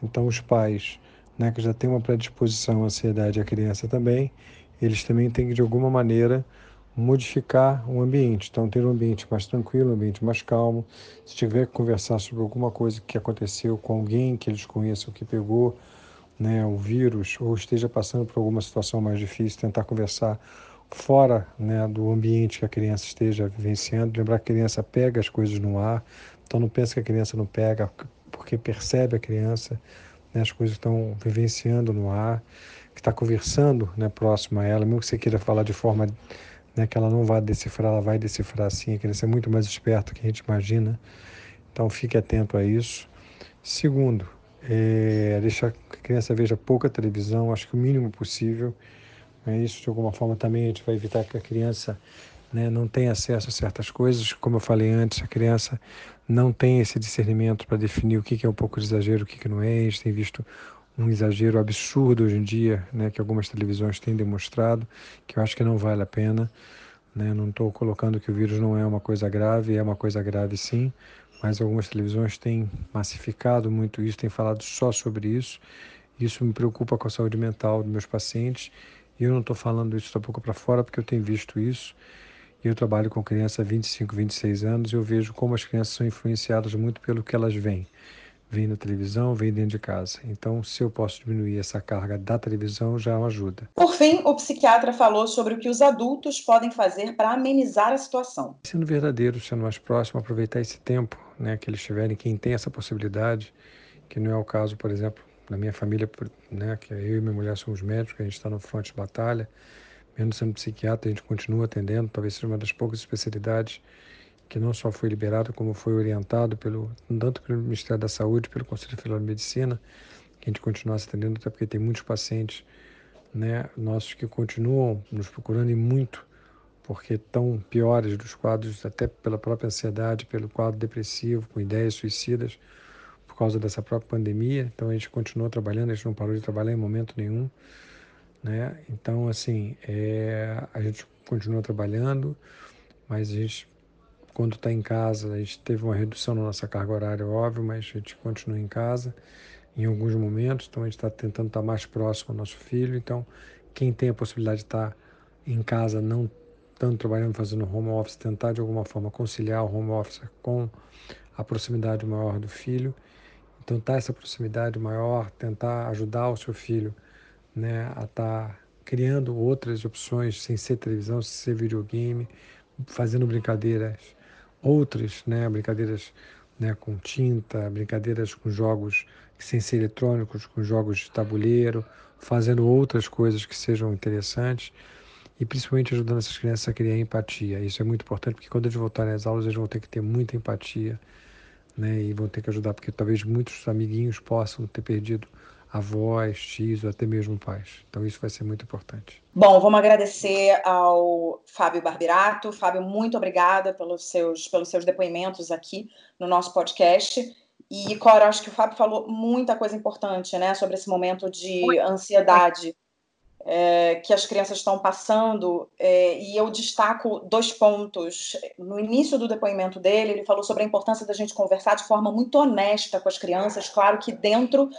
Então, os pais né, que já têm uma predisposição à ansiedade, a criança também, eles também têm que, de alguma maneira, modificar o ambiente. Então, ter um ambiente mais tranquilo, um ambiente mais calmo. Se tiver que conversar sobre alguma coisa que aconteceu com alguém que eles conheçam, que pegou né, o vírus, ou esteja passando por alguma situação mais difícil, tentar conversar fora né, do ambiente que a criança esteja vivenciando. Lembrar que a criança pega as coisas no ar, então não pensa que a criança não pega, porque percebe a criança, né, as coisas estão vivenciando no ar, que está conversando né, próximo a ela, mesmo que você queira falar de forma né, que ela não vai decifrar, ela vai decifrar sim, a criança é muito mais esperta do que a gente imagina, então fique atento a isso. Segundo, é, deixar que a criança veja pouca televisão, acho que o mínimo possível, é isso, de alguma forma, também a gente vai evitar que a criança né, não tenha acesso a certas coisas. Como eu falei antes, a criança não tem esse discernimento para definir o que, é um pouco de exagero, o que, que não é. A gente tem visto um exagero absurdo hoje em dia, né, que algumas televisões têm demonstrado, que eu acho que não vale a pena. Né? Não estou colocando que o vírus não é uma coisa grave, é uma coisa grave sim, mas algumas televisões têm massificado muito isso, têm falado só sobre isso. Isso me preocupa com a saúde mental dos meus pacientes e eu não estou falando isso da boca para fora porque eu tenho visto isso. Eu trabalho com crianças há 25, 26 anos e eu vejo como as crianças são influenciadas muito pelo que elas veem. Vêm na televisão, vêm dentro de casa. Então, se eu posso diminuir essa carga da televisão, já é uma ajuda. Por fim, o psiquiatra falou sobre o que os adultos podem fazer para amenizar a situação. Sendo verdadeiro, sendo mais próximo, aproveitar esse tempo né, que eles tiverem, quem tem essa possibilidade, que não é o caso, por exemplo, na minha família, né, que eu e minha mulher somos médicos, a gente está no fronte de batalha, mesmo sendo psiquiatra, a gente continua atendendo, talvez seja uma das poucas especialidades que não só foi liberado, como foi orientado pelo tanto pelo Ministério da Saúde, pelo Conselho Federal de Medicina, que a gente continua atendendo, até porque tem muitos pacientes né, nossos que continuam nos procurando e muito, porque estão piores dos quadros, até pela própria ansiedade, pelo quadro depressivo, com ideias suicidas, por causa dessa própria pandemia. Então a gente continuou trabalhando, a gente não parou de trabalhar em momento nenhum, né? Então assim, é, a gente continua trabalhando, mas a gente quando está em casa, a gente teve uma redução na nossa carga horária, óbvio, mas a gente continua em casa em alguns momentos, então a gente está tentando estar tá mais próximo ao nosso filho. Então, quem tem a possibilidade de estar tá em casa, não tanto trabalhando, fazendo home office, tentar de alguma forma conciliar o home office com a proximidade maior do filho tentar essa proximidade maior, tentar ajudar o seu filho né, a estar tá criando outras opções sem ser televisão, sem ser videogame, fazendo brincadeiras outras, né, brincadeiras né, com tinta, brincadeiras com jogos sem ser eletrônicos, com jogos de tabuleiro, fazendo outras coisas que sejam interessantes e principalmente ajudando essas crianças a criar empatia. Isso é muito importante porque quando eles voltarem às aulas eles vão ter que ter muita empatia né, e vão ter que ajudar, porque talvez muitos amiguinhos possam ter perdido avós, tios ou até mesmo pais. Então isso vai ser muito importante. Bom, vamos agradecer ao Fábio Barbirato. Fábio, muito obrigada pelos seus, pelos seus depoimentos aqui no nosso podcast. E, Cora, acho que o Fábio falou muita coisa importante, né, sobre esse momento de ansiedade é, que as crianças estão passando. É, e eu destaco dois pontos. No início do depoimento dele, ele falou sobre a importância da gente conversar de forma muito honesta com as crianças, claro que dentro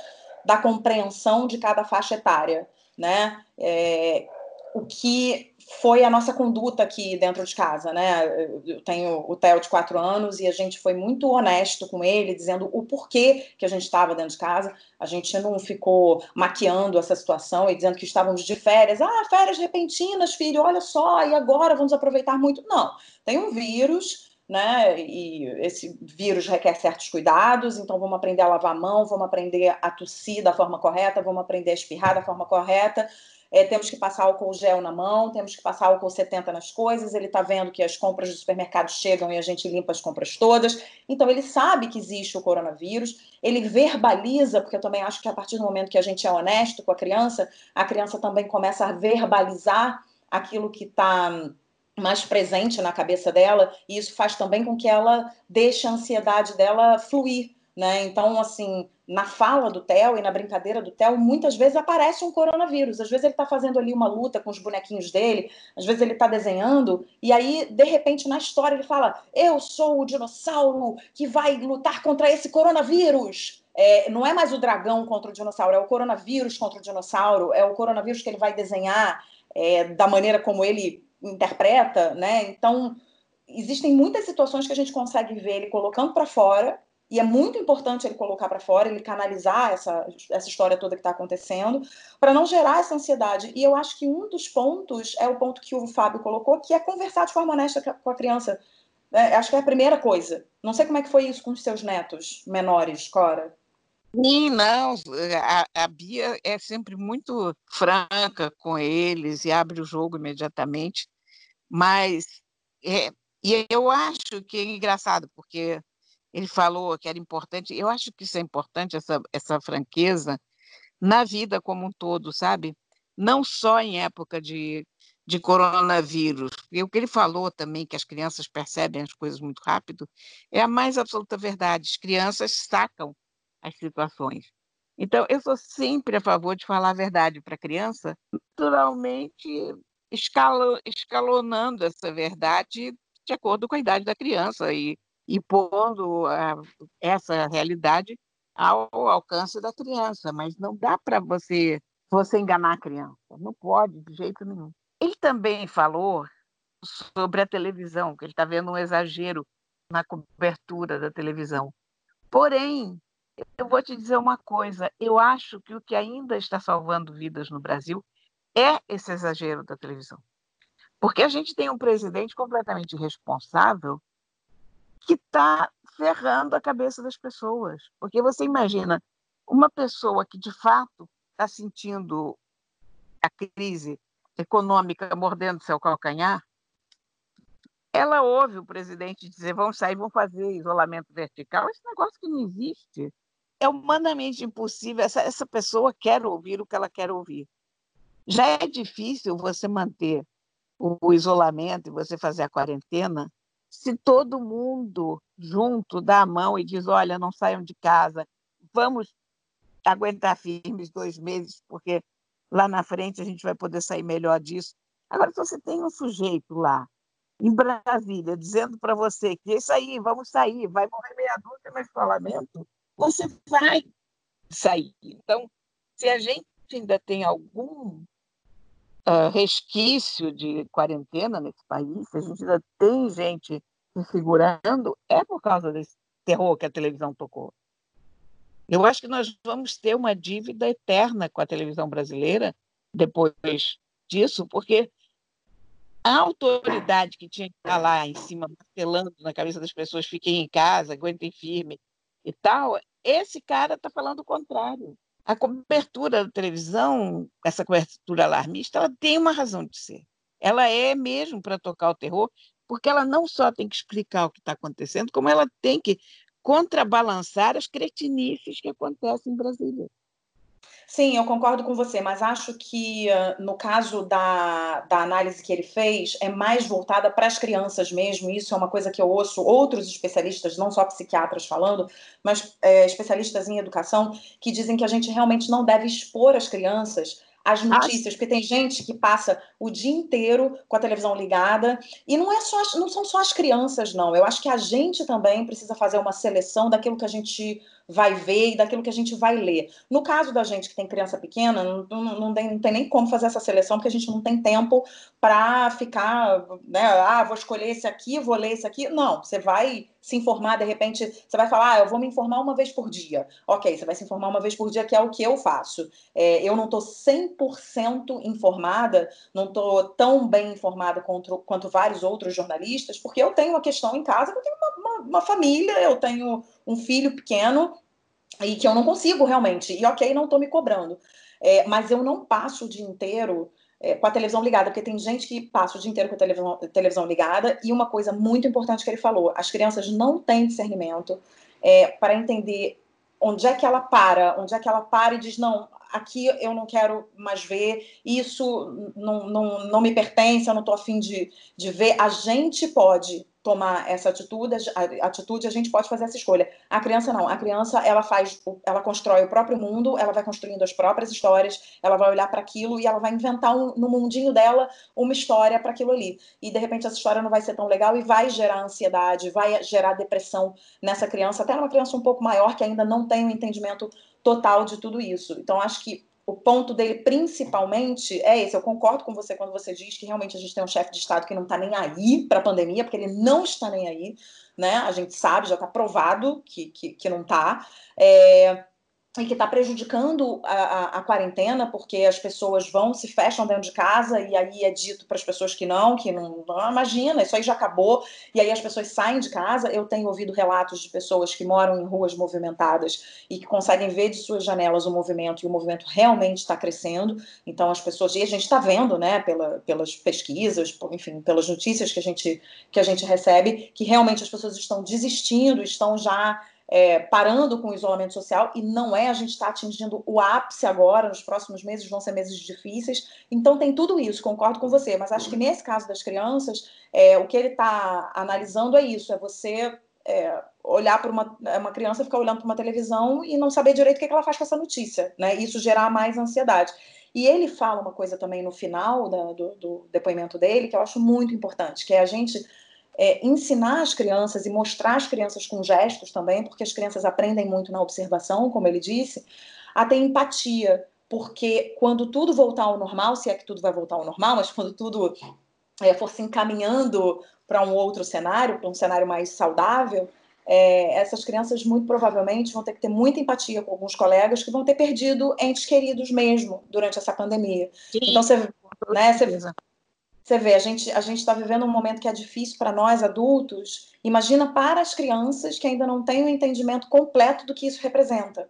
da compreensão de cada faixa etária, né? É, o que foi a nossa conduta aqui dentro de casa, né? Eu tenho o Theo de quatro anos e a gente foi muito honesto com ele, dizendo o porquê que a gente estava dentro de casa. A gente não ficou maquiando essa situação e dizendo que estávamos de férias. Ah, férias repentinas, filho, olha só, e agora vamos aproveitar muito. Não, tem um vírus, né? E esse vírus requer certos cuidados, então vamos aprender a lavar a mão, vamos aprender a tossir da forma correta, vamos aprender a espirrar da forma correta é, temos que passar álcool gel na mão, temos que passar álcool 70 nas coisas. Ele está vendo que as compras do supermercado chegam e a gente limpa as compras todas. Então, ele sabe que existe o coronavírus, ele verbaliza, porque eu também acho que a partir do momento que a gente é honesto com a criança, a criança também começa a verbalizar aquilo que está mais presente na cabeça dela, e isso faz também com que ela deixe a ansiedade dela fluir. Né? Então, assim, na fala do Theo e na brincadeira do Theo, muitas vezes aparece um coronavírus. Às vezes ele está fazendo ali uma luta com os bonequinhos dele, às vezes ele está desenhando, e aí, de repente, na história, ele fala: Eu sou o dinossauro que vai lutar contra esse coronavírus. É, não é mais o dragão contra o dinossauro, é o coronavírus contra o dinossauro, é o coronavírus que ele vai desenhar é, da maneira como ele interpreta, né? Então, existem muitas situações que a gente consegue ver ele colocando para fora e é muito importante ele colocar para fora, ele canalizar essa, essa história toda que está acontecendo, para não gerar essa ansiedade. E eu acho que um dos pontos é o ponto que o Fábio colocou, que é conversar de forma honesta com a criança. É, acho que é a primeira coisa. Não sei como é que foi isso com os seus netos menores, Cora. Sim, não. A, a Bia é sempre muito franca com eles e abre o jogo imediatamente. Mas é, e eu acho que é engraçado, porque ele falou que era importante. Eu acho que isso é importante, essa, essa franqueza, na vida como um todo, sabe? Não só em época de, de coronavírus. E o que ele falou também, que as crianças percebem as coisas muito rápido, é a mais absoluta verdade. As crianças sacam as situações. Então, eu sou sempre a favor de falar a verdade para a criança, naturalmente escalo, escalonando essa verdade de acordo com a idade da criança e e pondo a, essa realidade ao alcance da criança, mas não dá para você você enganar a criança, não pode de jeito nenhum. Ele também falou sobre a televisão, que ele está vendo um exagero na cobertura da televisão. Porém, eu vou te dizer uma coisa: eu acho que o que ainda está salvando vidas no Brasil é esse exagero da televisão. Porque a gente tem um presidente completamente irresponsável que está ferrando a cabeça das pessoas. Porque você imagina uma pessoa que de fato está sentindo a crise econômica mordendo seu calcanhar, ela ouve o presidente dizer vamos sair, vamos fazer isolamento vertical. Esse negócio que não existe. É humanamente impossível. Essa, essa pessoa quer ouvir o que ela quer ouvir. Já é difícil você manter o, o isolamento e você fazer a quarentena se todo mundo junto dá a mão e diz: olha, não saiam de casa, vamos aguentar firmes dois meses, porque lá na frente a gente vai poder sair melhor disso. Agora, se você tem um sujeito lá em Brasília dizendo para você que isso aí, vamos sair, vai morrer meia dúzia no isolamento, você vai sair. Então, se a gente ainda tem algum uh, resquício de quarentena nesse país, se a gente ainda tem gente se segurando, é por causa desse terror que a televisão tocou. Eu acho que nós vamos ter uma dívida eterna com a televisão brasileira depois disso, porque a autoridade que tinha que estar lá em cima, martelando na cabeça das pessoas, fiquem em casa, aguentem firme e tal, esse cara está falando o contrário a cobertura da televisão, essa cobertura alarmista, ela tem uma razão de ser. Ela é mesmo para tocar o terror, porque ela não só tem que explicar o que está acontecendo, como ela tem que contrabalançar as cretinices que acontecem em Brasília. Sim, eu concordo com você, mas acho que no caso da, da análise que ele fez, é mais voltada para as crianças mesmo. Isso é uma coisa que eu ouço outros especialistas, não só psiquiatras falando, mas é, especialistas em educação, que dizem que a gente realmente não deve expor as crianças as notícias, porque tem gente que passa o dia inteiro com a televisão ligada, e não é só não são só as crianças, não. Eu acho que a gente também precisa fazer uma seleção daquilo que a gente vai ver e daquilo que a gente vai ler. No caso da gente que tem criança pequena, não, não, tem, não tem nem como fazer essa seleção, porque a gente não tem tempo para ficar, né? Ah, vou escolher esse aqui, vou ler esse aqui. Não, você vai se informar, de repente, você vai falar, ah, eu vou me informar uma vez por dia. Ok, você vai se informar uma vez por dia, que é o que eu faço. É, eu não estou 100% informada, não estou tão bem informada quanto, quanto vários outros jornalistas, porque eu tenho uma questão em casa, eu tenho uma, uma, uma família, eu tenho um filho pequeno e que eu não consigo realmente. E ok, não estou me cobrando. É, mas eu não passo o dia inteiro é, com a televisão ligada, porque tem gente que passa o dia inteiro com a televisão, televisão ligada. E uma coisa muito importante que ele falou: as crianças não têm discernimento é, para entender onde é que ela para, onde é que ela para e diz: não, aqui eu não quero mais ver, isso não, não, não me pertence, eu não estou afim de, de ver. A gente pode tomar essa atitude, a atitude, a gente pode fazer essa escolha. A criança não. A criança, ela faz, ela constrói o próprio mundo, ela vai construindo as próprias histórias, ela vai olhar para aquilo e ela vai inventar um, no mundinho dela uma história para aquilo ali. E de repente essa história não vai ser tão legal e vai gerar ansiedade, vai gerar depressão nessa criança, até uma criança um pouco maior que ainda não tem o um entendimento total de tudo isso. Então acho que o ponto dele principalmente é esse. Eu concordo com você quando você diz que realmente a gente tem um chefe de Estado que não está nem aí para a pandemia, porque ele não está nem aí, né? A gente sabe, já está provado que, que, que não está. É, e que está prejudicando a, a, a, quarentena, porque as pessoas vão, se fecham dentro de casa, e aí é dito para as pessoas que não, que não, não, imagina, isso aí já acabou, e aí as pessoas saem de casa. Eu tenho ouvido relatos de pessoas que moram em ruas movimentadas e que conseguem ver de suas janelas o movimento, e o movimento realmente está crescendo. Então as pessoas, e a gente está vendo, né, pela, pelas pesquisas, enfim, pelas notícias que a, gente, que a gente recebe, que realmente as pessoas estão desistindo, estão já é, parando com o isolamento social, e não é, a gente está atingindo o ápice agora, nos próximos meses vão ser meses difíceis, então tem tudo isso, concordo com você, mas acho que nesse caso das crianças, é, o que ele está analisando é isso, é você é, olhar para uma, é, uma criança ficar olhando para uma televisão e não saber direito o que, é que ela faz com essa notícia, né? Isso gerar mais ansiedade. E ele fala uma coisa também no final da, do, do depoimento dele que eu acho muito importante, que é a gente é, ensinar as crianças e mostrar as crianças com gestos também, porque as crianças aprendem muito na observação, como ele disse, a ter empatia, porque quando tudo voltar ao normal, se é que tudo vai voltar ao normal, mas quando tudo é, for se encaminhando para um outro cenário, para um cenário mais saudável, é, essas crianças muito provavelmente vão ter que ter muita empatia com alguns colegas que vão ter perdido entes queridos mesmo durante essa pandemia. Sim, então você, né, você, você vê, a gente a está vivendo um momento que é difícil para nós adultos. Imagina para as crianças que ainda não têm o um entendimento completo do que isso representa.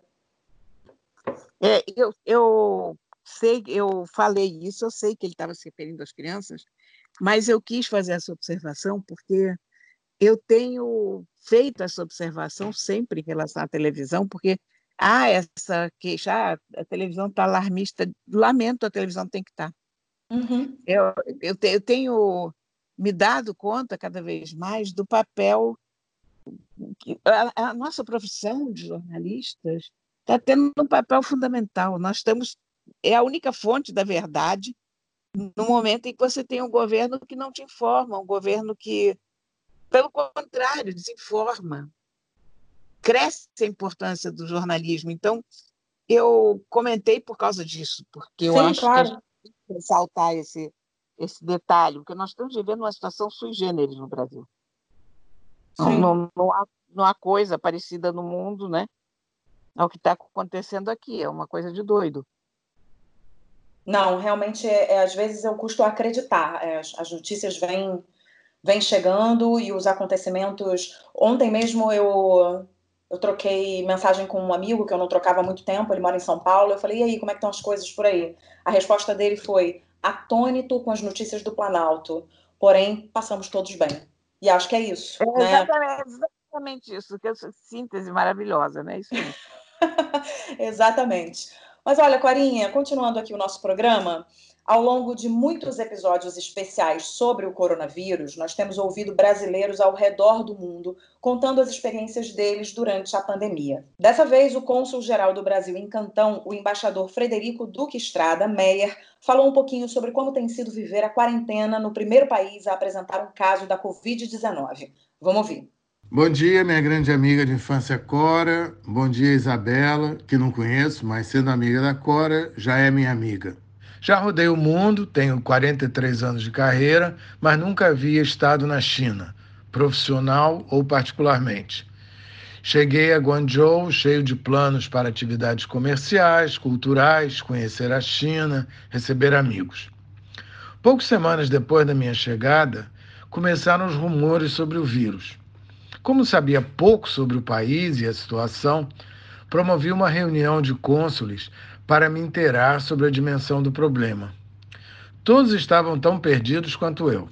É, eu, eu sei, eu falei isso, eu sei que ele estava se referindo às crianças, mas eu quis fazer essa observação porque eu tenho feito essa observação sempre em relação à televisão, porque há ah, essa queixa, ah, a televisão está alarmista, lamento, a televisão tem que estar. Tá. Uhum. Eu, eu, te, eu tenho me dado conta cada vez mais do papel que a, a nossa profissão de jornalistas está tendo um papel fundamental. Nós estamos é a única fonte da verdade no momento em que você tem um governo que não te informa, um governo que, pelo contrário, desinforma. Cresce a importância do jornalismo. Então, eu comentei por causa disso, porque eu Sim, acho claro. que ressaltar esse, esse detalhe, porque nós estamos vivendo uma situação sui generis no Brasil. Não, não, não, há, não há coisa parecida no mundo, né? Ao que está acontecendo aqui, é uma coisa de doido. Não, realmente, é, é, às vezes eu custo acreditar. É, as, as, notícias vêm, vêm chegando e os acontecimentos. Ontem mesmo eu eu troquei mensagem com um amigo que eu não trocava há muito tempo, ele mora em São Paulo. Eu falei, e aí, como é que estão as coisas por aí? A resposta dele foi: atônito com as notícias do Planalto, porém, passamos todos bem. E acho que é isso. É né? exatamente, exatamente isso, que é síntese maravilhosa, né? Isso exatamente. Mas olha, Corinha, continuando aqui o nosso programa, ao longo de muitos episódios especiais sobre o coronavírus, nós temos ouvido brasileiros ao redor do mundo contando as experiências deles durante a pandemia. Dessa vez, o cônsul-geral do Brasil em Cantão, o embaixador Frederico Duque Estrada Meyer, falou um pouquinho sobre como tem sido viver a quarentena no primeiro país a apresentar um caso da Covid-19. Vamos ouvir. Bom dia, minha grande amiga de infância Cora. Bom dia, Isabela, que não conheço, mas sendo amiga da Cora, já é minha amiga. Já rodei o mundo, tenho 43 anos de carreira, mas nunca havia estado na China, profissional ou particularmente. Cheguei a Guangzhou cheio de planos para atividades comerciais, culturais, conhecer a China, receber amigos. Poucas semanas depois da minha chegada, começaram os rumores sobre o vírus. Como sabia pouco sobre o país e a situação, promovi uma reunião de cônsules para me inteirar sobre a dimensão do problema. Todos estavam tão perdidos quanto eu.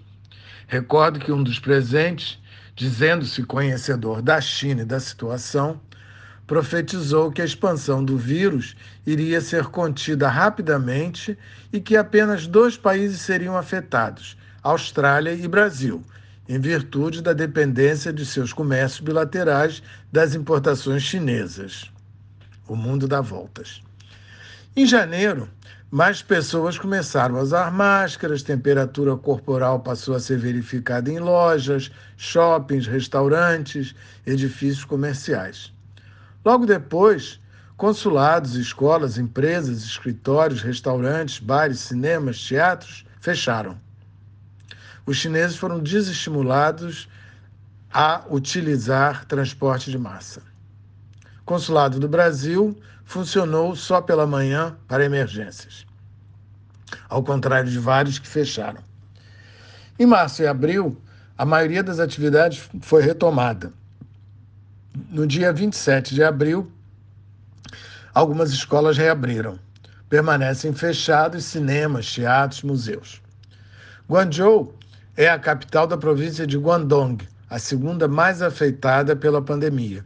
Recordo que um dos presentes, dizendo-se conhecedor da China e da situação, profetizou que a expansão do vírus iria ser contida rapidamente e que apenas dois países seriam afetados, Austrália e Brasil, em virtude da dependência de seus comércios bilaterais das importações chinesas. O mundo dá voltas. Em janeiro, mais pessoas começaram a usar máscaras, temperatura corporal passou a ser verificada em lojas, shoppings, restaurantes, edifícios comerciais. Logo depois, consulados, escolas, empresas, escritórios, restaurantes, bares, cinemas, teatros fecharam. Os chineses foram desestimulados a utilizar transporte de massa. Consulado do Brasil funcionou só pela manhã para emergências, ao contrário de vários que fecharam. Em março e abril, a maioria das atividades foi retomada. No dia 27 de abril, algumas escolas reabriram. Permanecem fechados cinemas, teatros, museus. Guangzhou é a capital da província de Guangdong, a segunda mais afetada pela pandemia.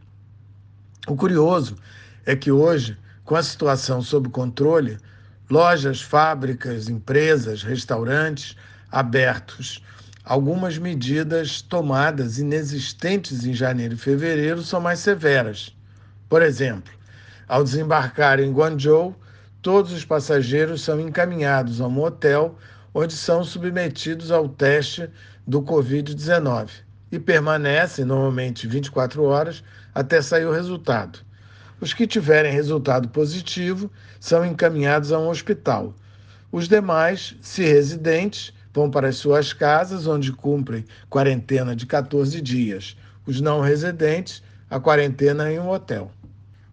O curioso é que hoje, com a situação sob controle, lojas, fábricas, empresas, restaurantes abertos, algumas medidas tomadas inexistentes em janeiro e fevereiro são mais severas. Por exemplo, ao desembarcar em Guangzhou, todos os passageiros são encaminhados a um hotel onde são submetidos ao teste do Covid-19 e permanecem normalmente 24 horas até sair o resultado. Os que tiverem resultado positivo são encaminhados a um hospital. Os demais, se residentes, vão para as suas casas, onde cumprem quarentena de 14 dias. Os não residentes, a quarentena em um hotel.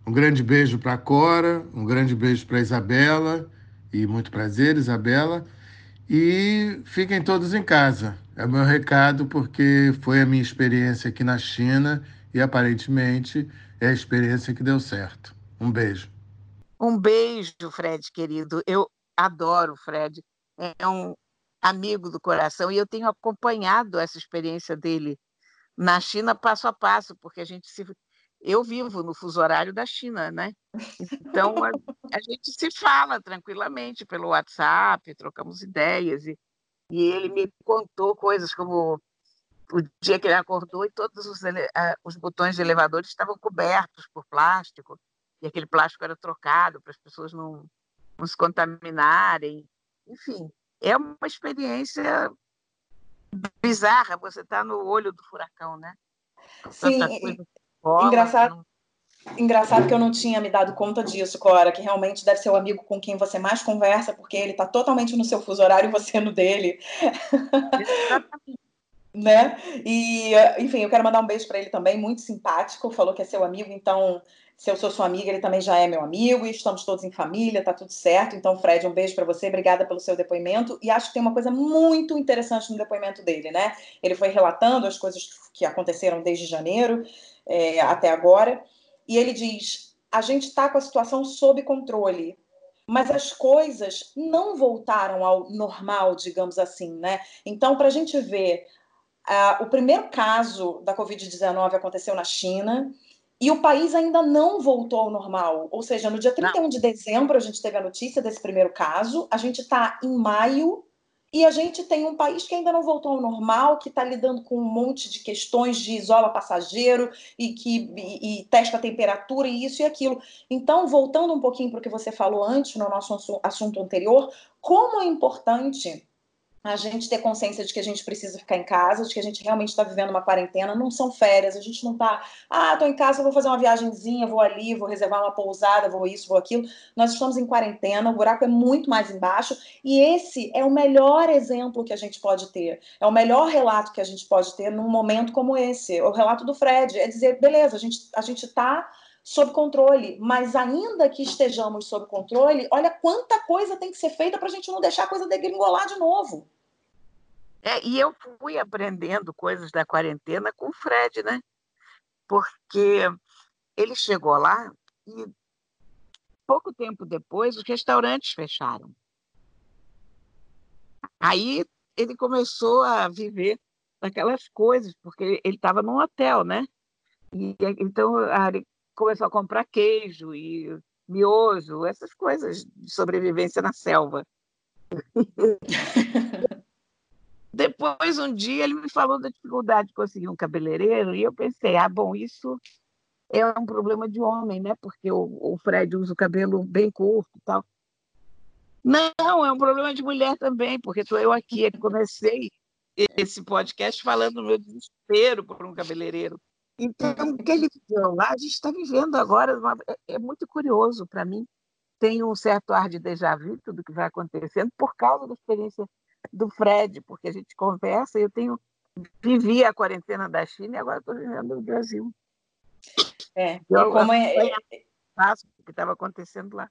Um grande beijo para a Cora, um grande beijo para Isabela, e muito prazer, Isabela. E fiquem todos em casa. É o meu recado, porque foi a minha experiência aqui na China e aparentemente é a experiência que deu certo. Um beijo. Um beijo, Fred, querido. Eu adoro o Fred. É um amigo do coração e eu tenho acompanhado essa experiência dele na China passo a passo, porque a gente se eu vivo no fuso horário da China, né? Então a, a gente se fala tranquilamente pelo WhatsApp, trocamos ideias e, e ele me contou coisas como o dia que ele acordou e todos os, os botões de elevador estavam cobertos por plástico e aquele plástico era trocado para as pessoas não, não se contaminarem. Enfim, é uma experiência bizarra. Você está no olho do furacão, né? Sim, engraçado. Engraçado que eu não tinha me dado conta disso, Cora, que realmente deve ser o amigo com quem você mais conversa, porque ele está totalmente no seu fuso horário e você no dele. Exatamente né? E, enfim, eu quero mandar um beijo para ele também, muito simpático, falou que é seu amigo, então, se eu sou sua amiga, ele também já é meu amigo, e estamos todos em família, tá tudo certo. Então, Fred, um beijo para você, obrigada pelo seu depoimento. E acho que tem uma coisa muito interessante no depoimento dele, né? Ele foi relatando as coisas que aconteceram desde janeiro é, até agora, e ele diz: a gente está com a situação sob controle, mas as coisas não voltaram ao normal, digamos assim, né? Então, para a gente ver Uh, o primeiro caso da Covid-19 aconteceu na China e o país ainda não voltou ao normal. Ou seja, no dia 31 não. de dezembro, a gente teve a notícia desse primeiro caso, a gente está em maio e a gente tem um país que ainda não voltou ao normal, que está lidando com um monte de questões de isola passageiro e que e, e testa a temperatura e isso e aquilo. Então, voltando um pouquinho para o que você falou antes no nosso assunto anterior, como é importante a gente ter consciência de que a gente precisa ficar em casa, de que a gente realmente está vivendo uma quarentena, não são férias, a gente não está, ah, estou em casa, vou fazer uma viagemzinha, vou ali, vou reservar uma pousada, vou isso, vou aquilo. Nós estamos em quarentena, o buraco é muito mais embaixo, e esse é o melhor exemplo que a gente pode ter, é o melhor relato que a gente pode ter num momento como esse. O relato do Fred é dizer, beleza, a gente a gente está sob controle, mas ainda que estejamos sob controle, olha quanta coisa tem que ser feita para a gente não deixar a coisa degringolar de novo. É, e eu fui aprendendo coisas da quarentena com o Fred, né? Porque ele chegou lá e pouco tempo depois os restaurantes fecharam. Aí ele começou a viver aquelas coisas, porque ele estava num hotel, né? E, então ele começou a comprar queijo e miojo, essas coisas de sobrevivência na selva. Depois, um dia, ele me falou da dificuldade de conseguir um cabeleireiro, e eu pensei, ah, bom, isso é um problema de homem, né? Porque o, o Fred usa o cabelo bem curto e tal. Não, é um problema de mulher também, porque estou eu aqui, que comecei esse podcast falando do meu desespero por um cabeleireiro. Então, o que ele viveu lá, a gente está vivendo agora, uma, é, é, muito curioso para mim. Tem um certo ar de déjà vu, tudo que vai acontecendo, por causa da experiência do Fred, porque a gente conversa, eu tenho vivi a quarentena da China e agora estou vivendo no Brasil. É, eu, como é, é o que estava acontecendo lá.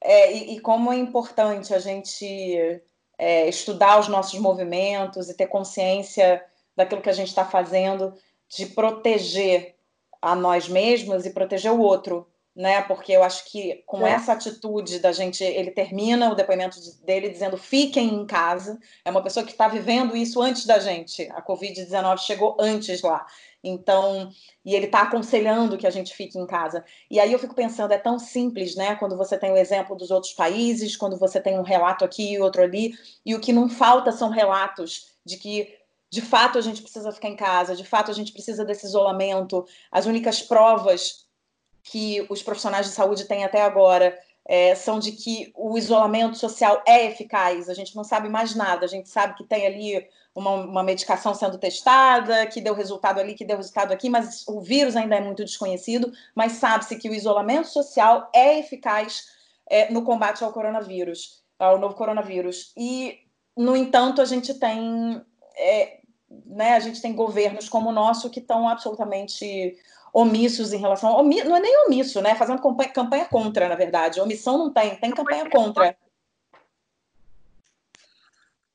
É, e, e, como é importante a gente é, estudar os nossos movimentos e ter consciência daquilo que a gente está fazendo, de proteger a nós mesmos e proteger o outro, né? Porque eu acho que com é. essa atitude da gente, ele termina o depoimento dele dizendo fiquem em casa. É uma pessoa que está vivendo isso antes da gente. A Covid-19 chegou antes lá. Então, e ele está aconselhando que a gente fique em casa. E aí eu fico pensando, é tão simples, né? Quando você tem o exemplo dos outros países, quando você tem um relato aqui e outro ali, e o que não falta são relatos de que de fato a gente precisa ficar em casa, de fato a gente precisa desse isolamento. As únicas provas que os profissionais de saúde têm até agora é, são de que o isolamento social é eficaz. A gente não sabe mais nada. A gente sabe que tem ali uma, uma, medicação sendo testada, que deu resultado ali, que deu resultado aqui, mas o vírus ainda é muito desconhecido. Mas sabe-se que o isolamento social é eficaz é, no combate ao coronavírus, ao novo coronavírus. E, no entanto, a gente tem. É, né, a gente tem governos como o nosso que estão absolutamente omissos em relação. Omi, não é nem omisso, né? Fazendo campanha, campanha contra, na verdade. Omissão não tem, tem campanha contra.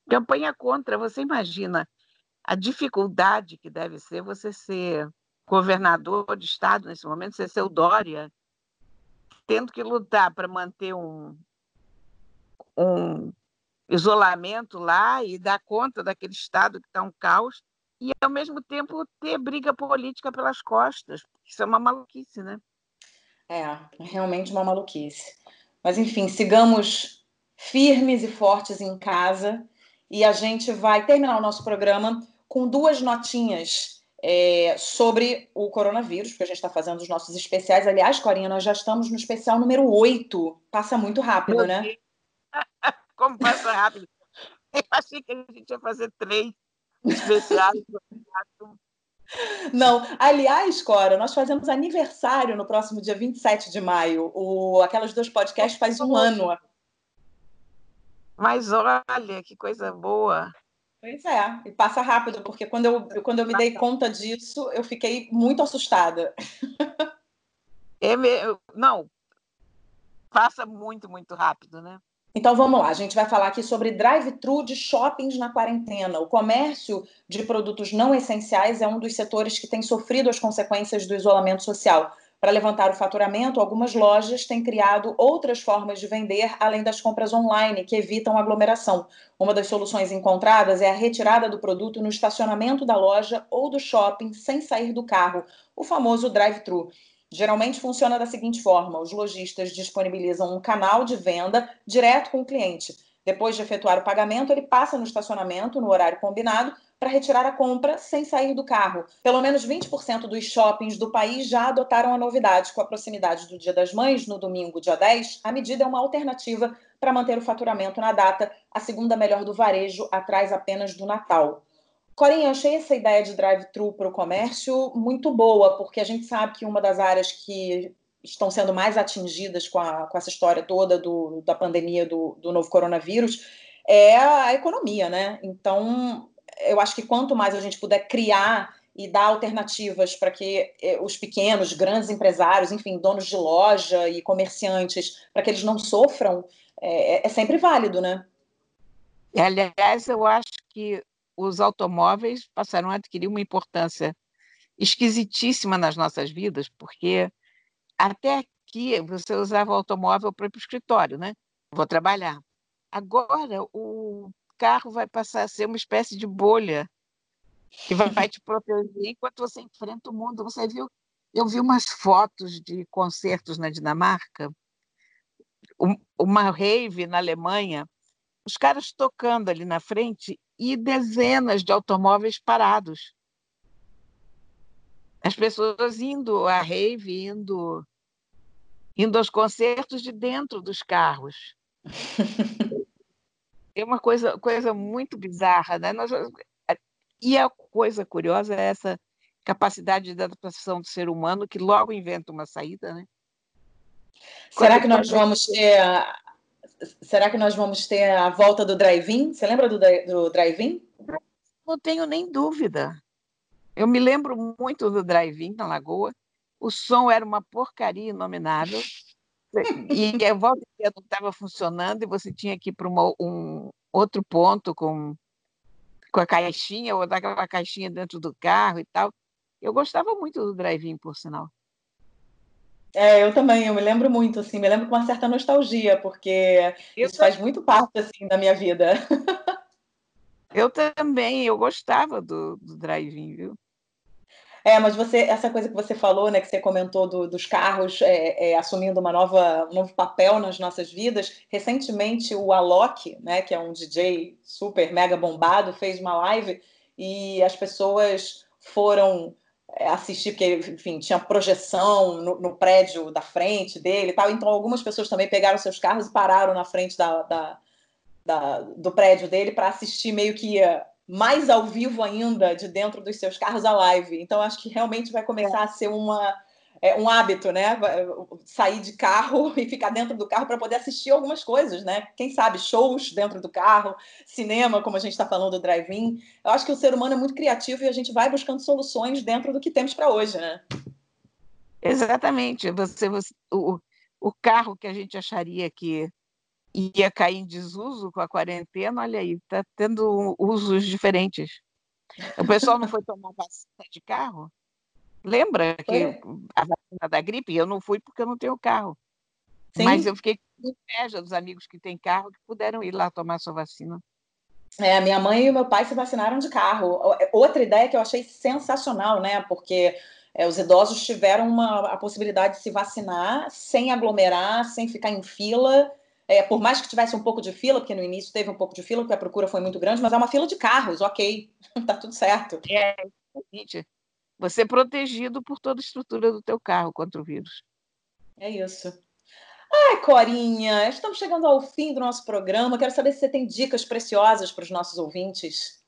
Campanha contra, você imagina a dificuldade que deve ser você ser governador de estado nesse momento, você ser o Dória, tendo que lutar para manter um, um isolamento lá e dar conta daquele estado que está um caos e, ao mesmo tempo, ter briga política pelas costas. Isso é uma maluquice, né? É, realmente uma maluquice. Mas, enfim, sigamos firmes e fortes em casa e a gente vai terminar o nosso programa com duas notinhas é, sobre o coronavírus, porque a gente está fazendo os nossos especiais. Aliás, Corinha, nós já estamos no especial número 8. Passa muito rápido, Meu né? Deus. Como passa rápido? Eu achei que a gente ia fazer três especiais. Não, aliás, Cora, nós fazemos aniversário no próximo dia 27 de maio. O Aquelas Duas Podcasts faz um ano. Mas olha, que coisa boa. Pois é, e passa rápido, porque quando eu, quando eu me dei conta disso, eu fiquei muito assustada. É, não, passa muito, muito rápido, né? Então vamos lá, a gente vai falar aqui sobre drive-thru de shoppings na quarentena. O comércio de produtos não essenciais é um dos setores que tem sofrido as consequências do isolamento social. Para levantar o faturamento, algumas lojas têm criado outras formas de vender além das compras online, que evitam aglomeração. Uma das soluções encontradas é a retirada do produto no estacionamento da loja ou do shopping sem sair do carro, o famoso drive-thru. Geralmente funciona da seguinte forma: os lojistas disponibilizam um canal de venda direto com o cliente. Depois de efetuar o pagamento, ele passa no estacionamento no horário combinado para retirar a compra sem sair do carro. Pelo menos 20% dos shoppings do país já adotaram a novidade. Com a proximidade do Dia das Mães, no domingo, dia 10, a medida é uma alternativa para manter o faturamento na data, a segunda melhor do varejo, atrás apenas do Natal. Corinha, achei essa ideia de drive-thru para o comércio muito boa, porque a gente sabe que uma das áreas que estão sendo mais atingidas com, a, com essa história toda do, da pandemia do, do novo coronavírus é a economia, né? Então, eu acho que quanto mais a gente puder criar e dar alternativas para que eh, os pequenos, grandes empresários, enfim, donos de loja e comerciantes, para que eles não sofram, é, é, sempre válido, né? Aliás, eu acho que os automóveis passaram a adquirir uma importância esquisitíssima nas nossas vidas, porque até aqui você usava o automóvel para ir para o escritório, né? Vou trabalhar. Agora, o carro vai passar a ser uma espécie de bolha que vai, te proteger enquanto você enfrenta o mundo. Você viu? Eu vi umas fotos de concertos na Dinamarca, uma rave na Alemanha, os caras tocando ali na frente e dezenas de automóveis parados. As pessoas indo à rave, indo, indo aos concertos de dentro dos carros. é uma coisa, coisa muito bizarra, né? Nós, e a coisa curiosa é essa capacidade de adaptação do ser humano que logo inventa uma saída, né? Será que nós vamos ter. Será que nós vamos ter a volta do drive-in? Você lembra do, do drive-in? Não tenho nem dúvida. Eu me lembro muito do drive-in na Lagoa. O som era uma porcaria inominável. E a volta não estava funcionando e você tinha que ir para um outro ponto com, com a caixinha, ou daquela caixinha dentro do carro e tal. Eu gostava muito do drive-in, por sinal. É, eu também, eu me lembro muito, assim, me lembro com uma certa nostalgia, porque eu isso faz muito parte, assim, da minha vida. Eu também, eu gostava do, do drive-in, viu? É, mas você, essa coisa que você falou, né, que você comentou do, dos carros é, é, assumindo uma nova, um novo papel nas nossas vidas. Recentemente, o Alok, né, que é um DJ super mega bombado, fez uma live e as pessoas foram assistir, porque, enfim, tinha projeção no, no, prédio da frente dele e tal. Então, algumas pessoas também pegaram seus carros e pararam na frente da, da, da do prédio dele para assistir meio que mais ao vivo ainda de dentro dos seus carros a live. Então, acho que realmente vai começar a ser uma, é, um hábito, né? Sair de carro e ficar dentro do carro para poder assistir algumas coisas, né? Quem sabe shows dentro do carro, cinema, como a gente está falando do drive-in. Eu acho que o ser humano é muito criativo e a gente vai buscando soluções dentro do que temos para hoje, né? Exatamente. Você, você o, o carro que a gente acharia que ia cair em desuso com a quarentena, olha aí, está tendo usos diferentes. O pessoal não foi tomar vacina de carro? Lembra que é. a vacina da gripe? Eu não fui porque eu não tenho carro. Sim. Mas eu fiquei com inveja dos amigos que têm carro que puderam ir lá tomar sua vacina. É, minha mãe e meu pai se vacinaram de carro. Outra ideia que eu achei sensacional, né? Porque é, os idosos tiveram uma, a possibilidade de se vacinar sem aglomerar, sem ficar em fila é, por mais que tivesse um pouco de fila, porque no início teve um pouco de fila, porque a procura foi muito grande, mas é uma fila de carros, ok, tá tudo certo. É, você é protegido por toda a estrutura do teu carro contra o vírus. É isso. Ai, Corinha, estamos chegando ao fim do nosso programa. Quero saber se você tem dicas preciosas para os nossos ouvintes.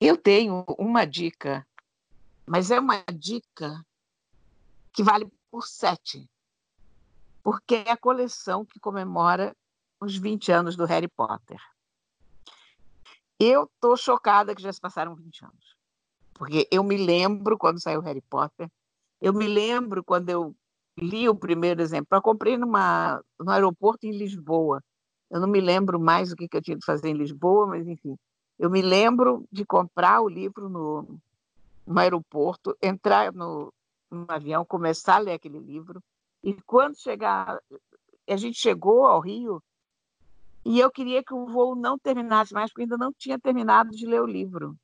Eu tenho uma dica, mas é uma dica que vale por sete porque é a coleção que comemora os 20 anos do Harry Potter. Eu estou chocada que já se passaram 20 anos. Porque eu me lembro quando saiu Harry Potter, eu me lembro quando eu li o primeiro exemplo. Eu comprei numa, no aeroporto em Lisboa. Eu não me lembro mais o que, que eu tinha de fazer em Lisboa, mas enfim. Eu me lembro de comprar o livro no, no aeroporto, entrar no, no avião, começar a ler aquele livro. E quando chegar, a gente chegou ao Rio e eu queria que o voo não terminasse mais, porque ainda não tinha terminado de ler o livro.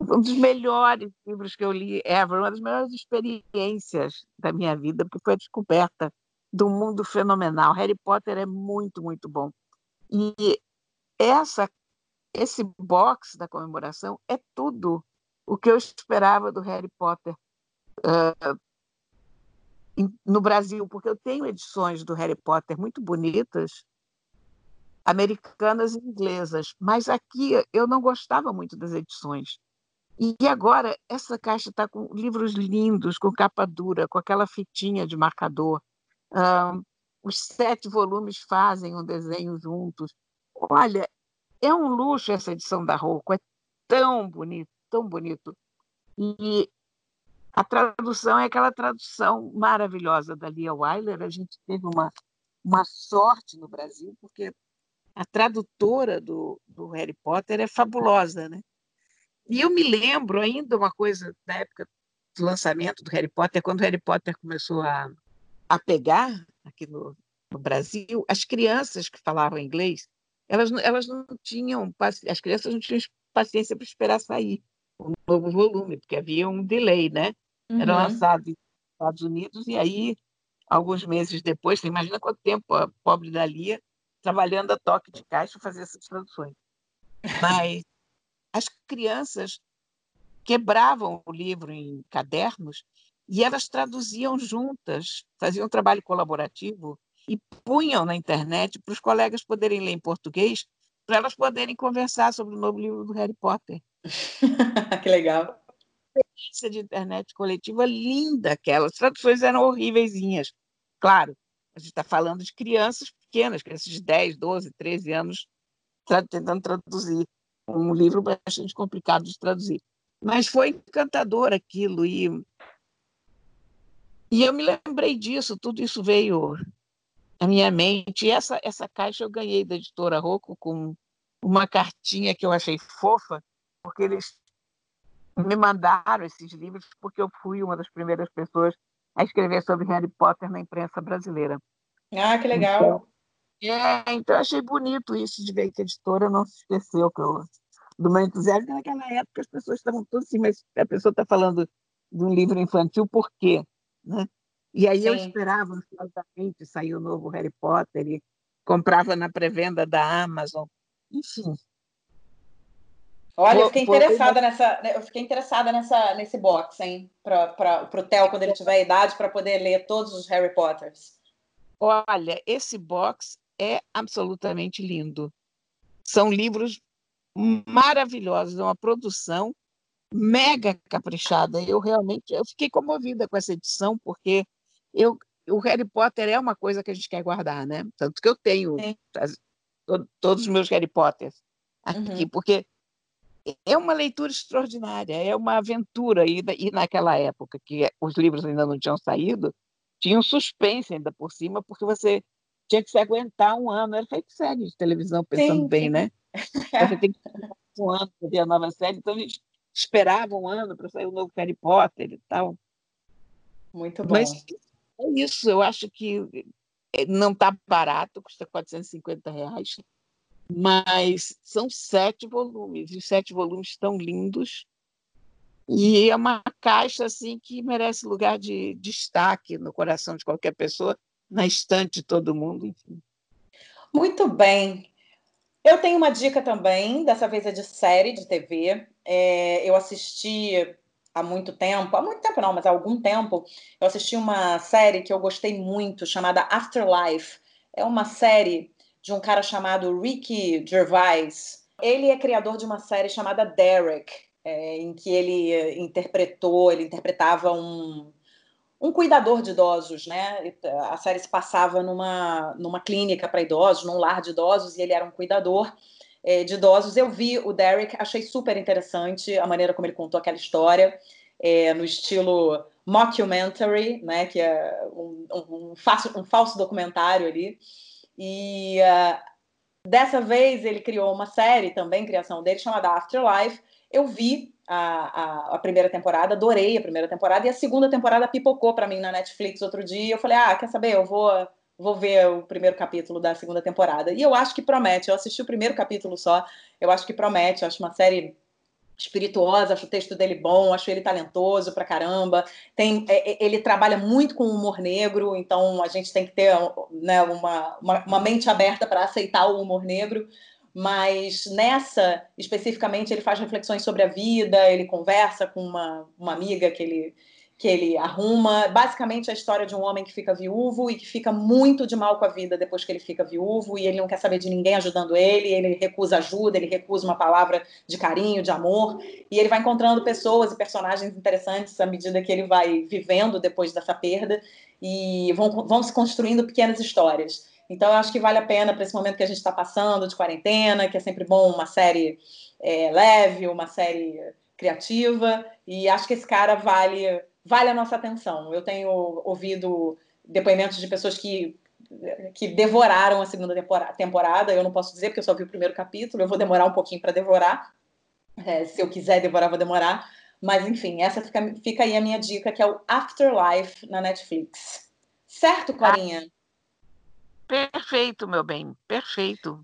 Um dos melhores livros que eu li ever, uma das melhores experiências da minha vida, porque foi a descoberta do mundo fenomenal. Harry Potter é muito, muito bom. E essa, esse box da comemoração é tudo o que eu esperava do Harry Potter uh, no Brasil, porque eu tenho edições do Harry Potter muito bonitas, americanas e inglesas, mas aqui eu não gostava muito das edições. E agora essa caixa está com livros lindos, com capa dura, com aquela fitinha de marcador. Os sete volumes fazem um desenho juntos. Olha, é um luxo essa edição da Rocco, é tão bonito, tão bonito. E a tradução é aquela tradução maravilhosa da Lia Weiler. A gente teve uma, uma sorte no Brasil, porque a tradutora do, do Harry Potter é fabulosa, né? E eu me lembro ainda uma coisa da época do lançamento do Harry Potter, quando o Harry Potter começou a, a pegar aqui no, no Brasil, as crianças que falavam inglês, elas, elas não tinham, as crianças não tinham paciência para esperar sair um novo volume, porque havia um delay, né? Uhum. Era lançado nos Estados Unidos e aí, alguns meses depois, você imagina quanto tempo a pobre Dalia trabalhando a toque de caixa fazer essas traduções. Mas as crianças quebravam o livro em cadernos e elas traduziam juntas, faziam um trabalho colaborativo e punham na internet para os colegas poderem ler em português, para elas poderem conversar sobre o novo livro do Harry Potter. que legal. Experiência de internet coletiva linda aquela. As traduções eram horríveis. Claro, a gente está falando de crianças pequenas, crianças de 10, 12, 13 anos, tentando traduzir um livro bastante complicado de traduzir. Mas foi encantador aquilo e e eu me lembrei disso, tudo isso veio à minha mente. E essa essa caixa eu ganhei da editora Rocco com uma cartinha que eu achei fofa, porque eles me mandaram esses livros porque eu fui uma das primeiras pessoas a escrever sobre Harry Potter na imprensa brasileira. Ah, que legal. Então, é, então achei bonito isso de ver que a editora não se esqueceu que eu, do meu entusiasmo. Naquela época as pessoas estavam todas assim, mas a pessoa está falando de um livro infantil, por quê? Né? E aí Sim. eu esperava ansiosamente sair o novo Harry Potter e comprava na pré-venda da Amazon. Enfim, Olha, eu fiquei interessada nessa, né, eu fiquei interessada nessa nesse box, hein, para o Theo quando ele tiver idade para poder ler todos os Harry Potters. Olha, esse box é absolutamente lindo. São livros maravilhosos, é uma produção mega caprichada. Eu realmente eu fiquei comovida com essa edição porque eu o Harry Potter é uma coisa que a gente quer guardar, né? Tanto que eu tenho as, todos os meus Harry Potters aqui, uhum. porque é uma leitura extraordinária, é uma aventura. E, e naquela época, que os livros ainda não tinham saído, tinha um suspense ainda por cima, porque você tinha que se aguentar um ano. Era feito série de televisão, pensando sim, bem, né? Você tem que um ano para ver a nova série, então a gente esperava um ano para sair o novo Harry Potter e tal. Muito bom. Mas é isso, eu acho que eh, não está barato, custa 450 reais mas são sete volumes, e os sete volumes estão lindos. E é uma caixa assim que merece lugar de destaque no coração de qualquer pessoa, na estante de todo mundo, enfim. Muito bem. Eu tenho uma dica também, dessa vez é de série de TV. É, eu assisti há muito tempo, há muito tempo não, mas há algum tempo, eu assisti uma série que eu gostei muito, chamada Afterlife. É uma série de um cara chamado Ricky Gervais. Ele é criador de uma série chamada Derek, é, em que ele interpretou, ele interpretava um, um cuidador de idosos, né? A série se passava numa, numa clínica para idosos, num lar de idosos, e ele era um cuidador é, de idosos. Eu vi o Derek, achei super interessante a maneira como ele contou aquela história, é, no estilo mockumentary, né? Que é um, um, um, falso, um falso documentário ali. E uh, dessa vez ele criou uma série também, criação dele, chamada Afterlife. Eu vi a, a, a, primeira temporada, adorei a primeira temporada, e a segunda temporada pipocou para mim na Netflix outro dia. Eu falei, ah, quer saber? Eu vou, vou ver o primeiro capítulo da segunda temporada. E eu acho que promete. Eu assisti o primeiro capítulo só, eu acho que promete. Eu acho uma série espirituosa, acho o texto dele bom, acho ele talentoso pra caramba. Tem, é, é, ele trabalha muito com humor negro, então a gente tem que ter né, uma, uma, uma mente aberta para aceitar o humor negro. Mas nessa, especificamente, ele faz reflexões sobre a vida, ele conversa com uma, uma amiga que ele, que ele arruma. Basicamente, a história de um homem que fica viúvo e que fica muito de mal com a vida depois que ele fica viúvo e ele não quer saber de ninguém ajudando ele, ele recusa ajuda, ele recusa uma palavra de carinho, de amor, e ele vai encontrando pessoas e personagens interessantes à medida que ele vai vivendo depois dessa perda e vão, vão se construindo pequenas histórias. Então, eu acho que vale a pena para esse momento que a gente está passando de quarentena, que é sempre bom uma série é, leve, uma série criativa, e acho que esse cara vale vale a nossa atenção. Eu tenho ouvido depoimentos de pessoas que, que devoraram a segunda temporada. Eu não posso dizer porque eu só vi o primeiro capítulo. Eu vou demorar um pouquinho para devorar. É, se eu quiser devorar, vou demorar. Mas enfim, essa fica, fica aí a minha dica, que é o Afterlife na Netflix. Certo, Corinha? Perfeito, meu bem, perfeito.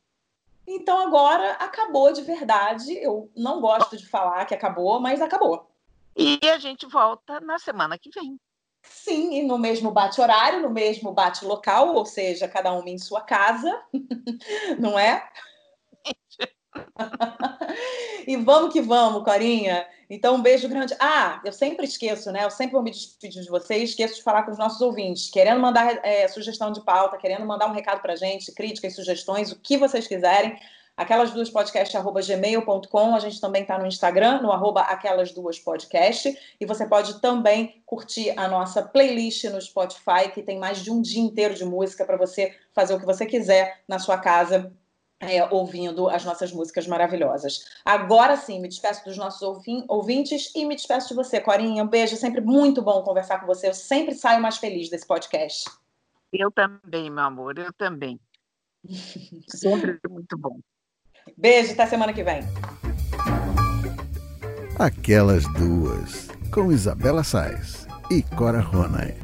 Então agora acabou de verdade. Eu não gosto de falar que acabou, mas acabou. E a gente volta na semana que vem. Sim, e no mesmo bate-horário, no mesmo bate-local, ou seja, cada uma em sua casa, não é? e vamos que vamos, Corinha. Então, um beijo grande. Ah, eu sempre esqueço, né? Eu sempre vou me despedir de vocês, esqueço de falar com os nossos ouvintes. Querendo mandar é, sugestão de pauta, querendo mandar um recado para gente, críticas, sugestões, o que vocês quiserem aquelas duas podcast arroba gmail.com. A gente também está no Instagram, no arroba aquelas duas podcast. E você pode também curtir a nossa playlist no Spotify, que tem mais de um dia inteiro de música para você fazer o que você quiser na sua casa. É, ouvindo as nossas músicas maravilhosas. Agora sim, me despeço dos nossos ouvintes e me despeço de você, Corinha. Um beijo, sempre muito bom conversar com você. Eu sempre saio mais feliz desse podcast. Eu também, meu amor, eu também. sempre muito bom. Beijo, até semana que vem. Aquelas duas, com Isabela Sais e Cora Ronay.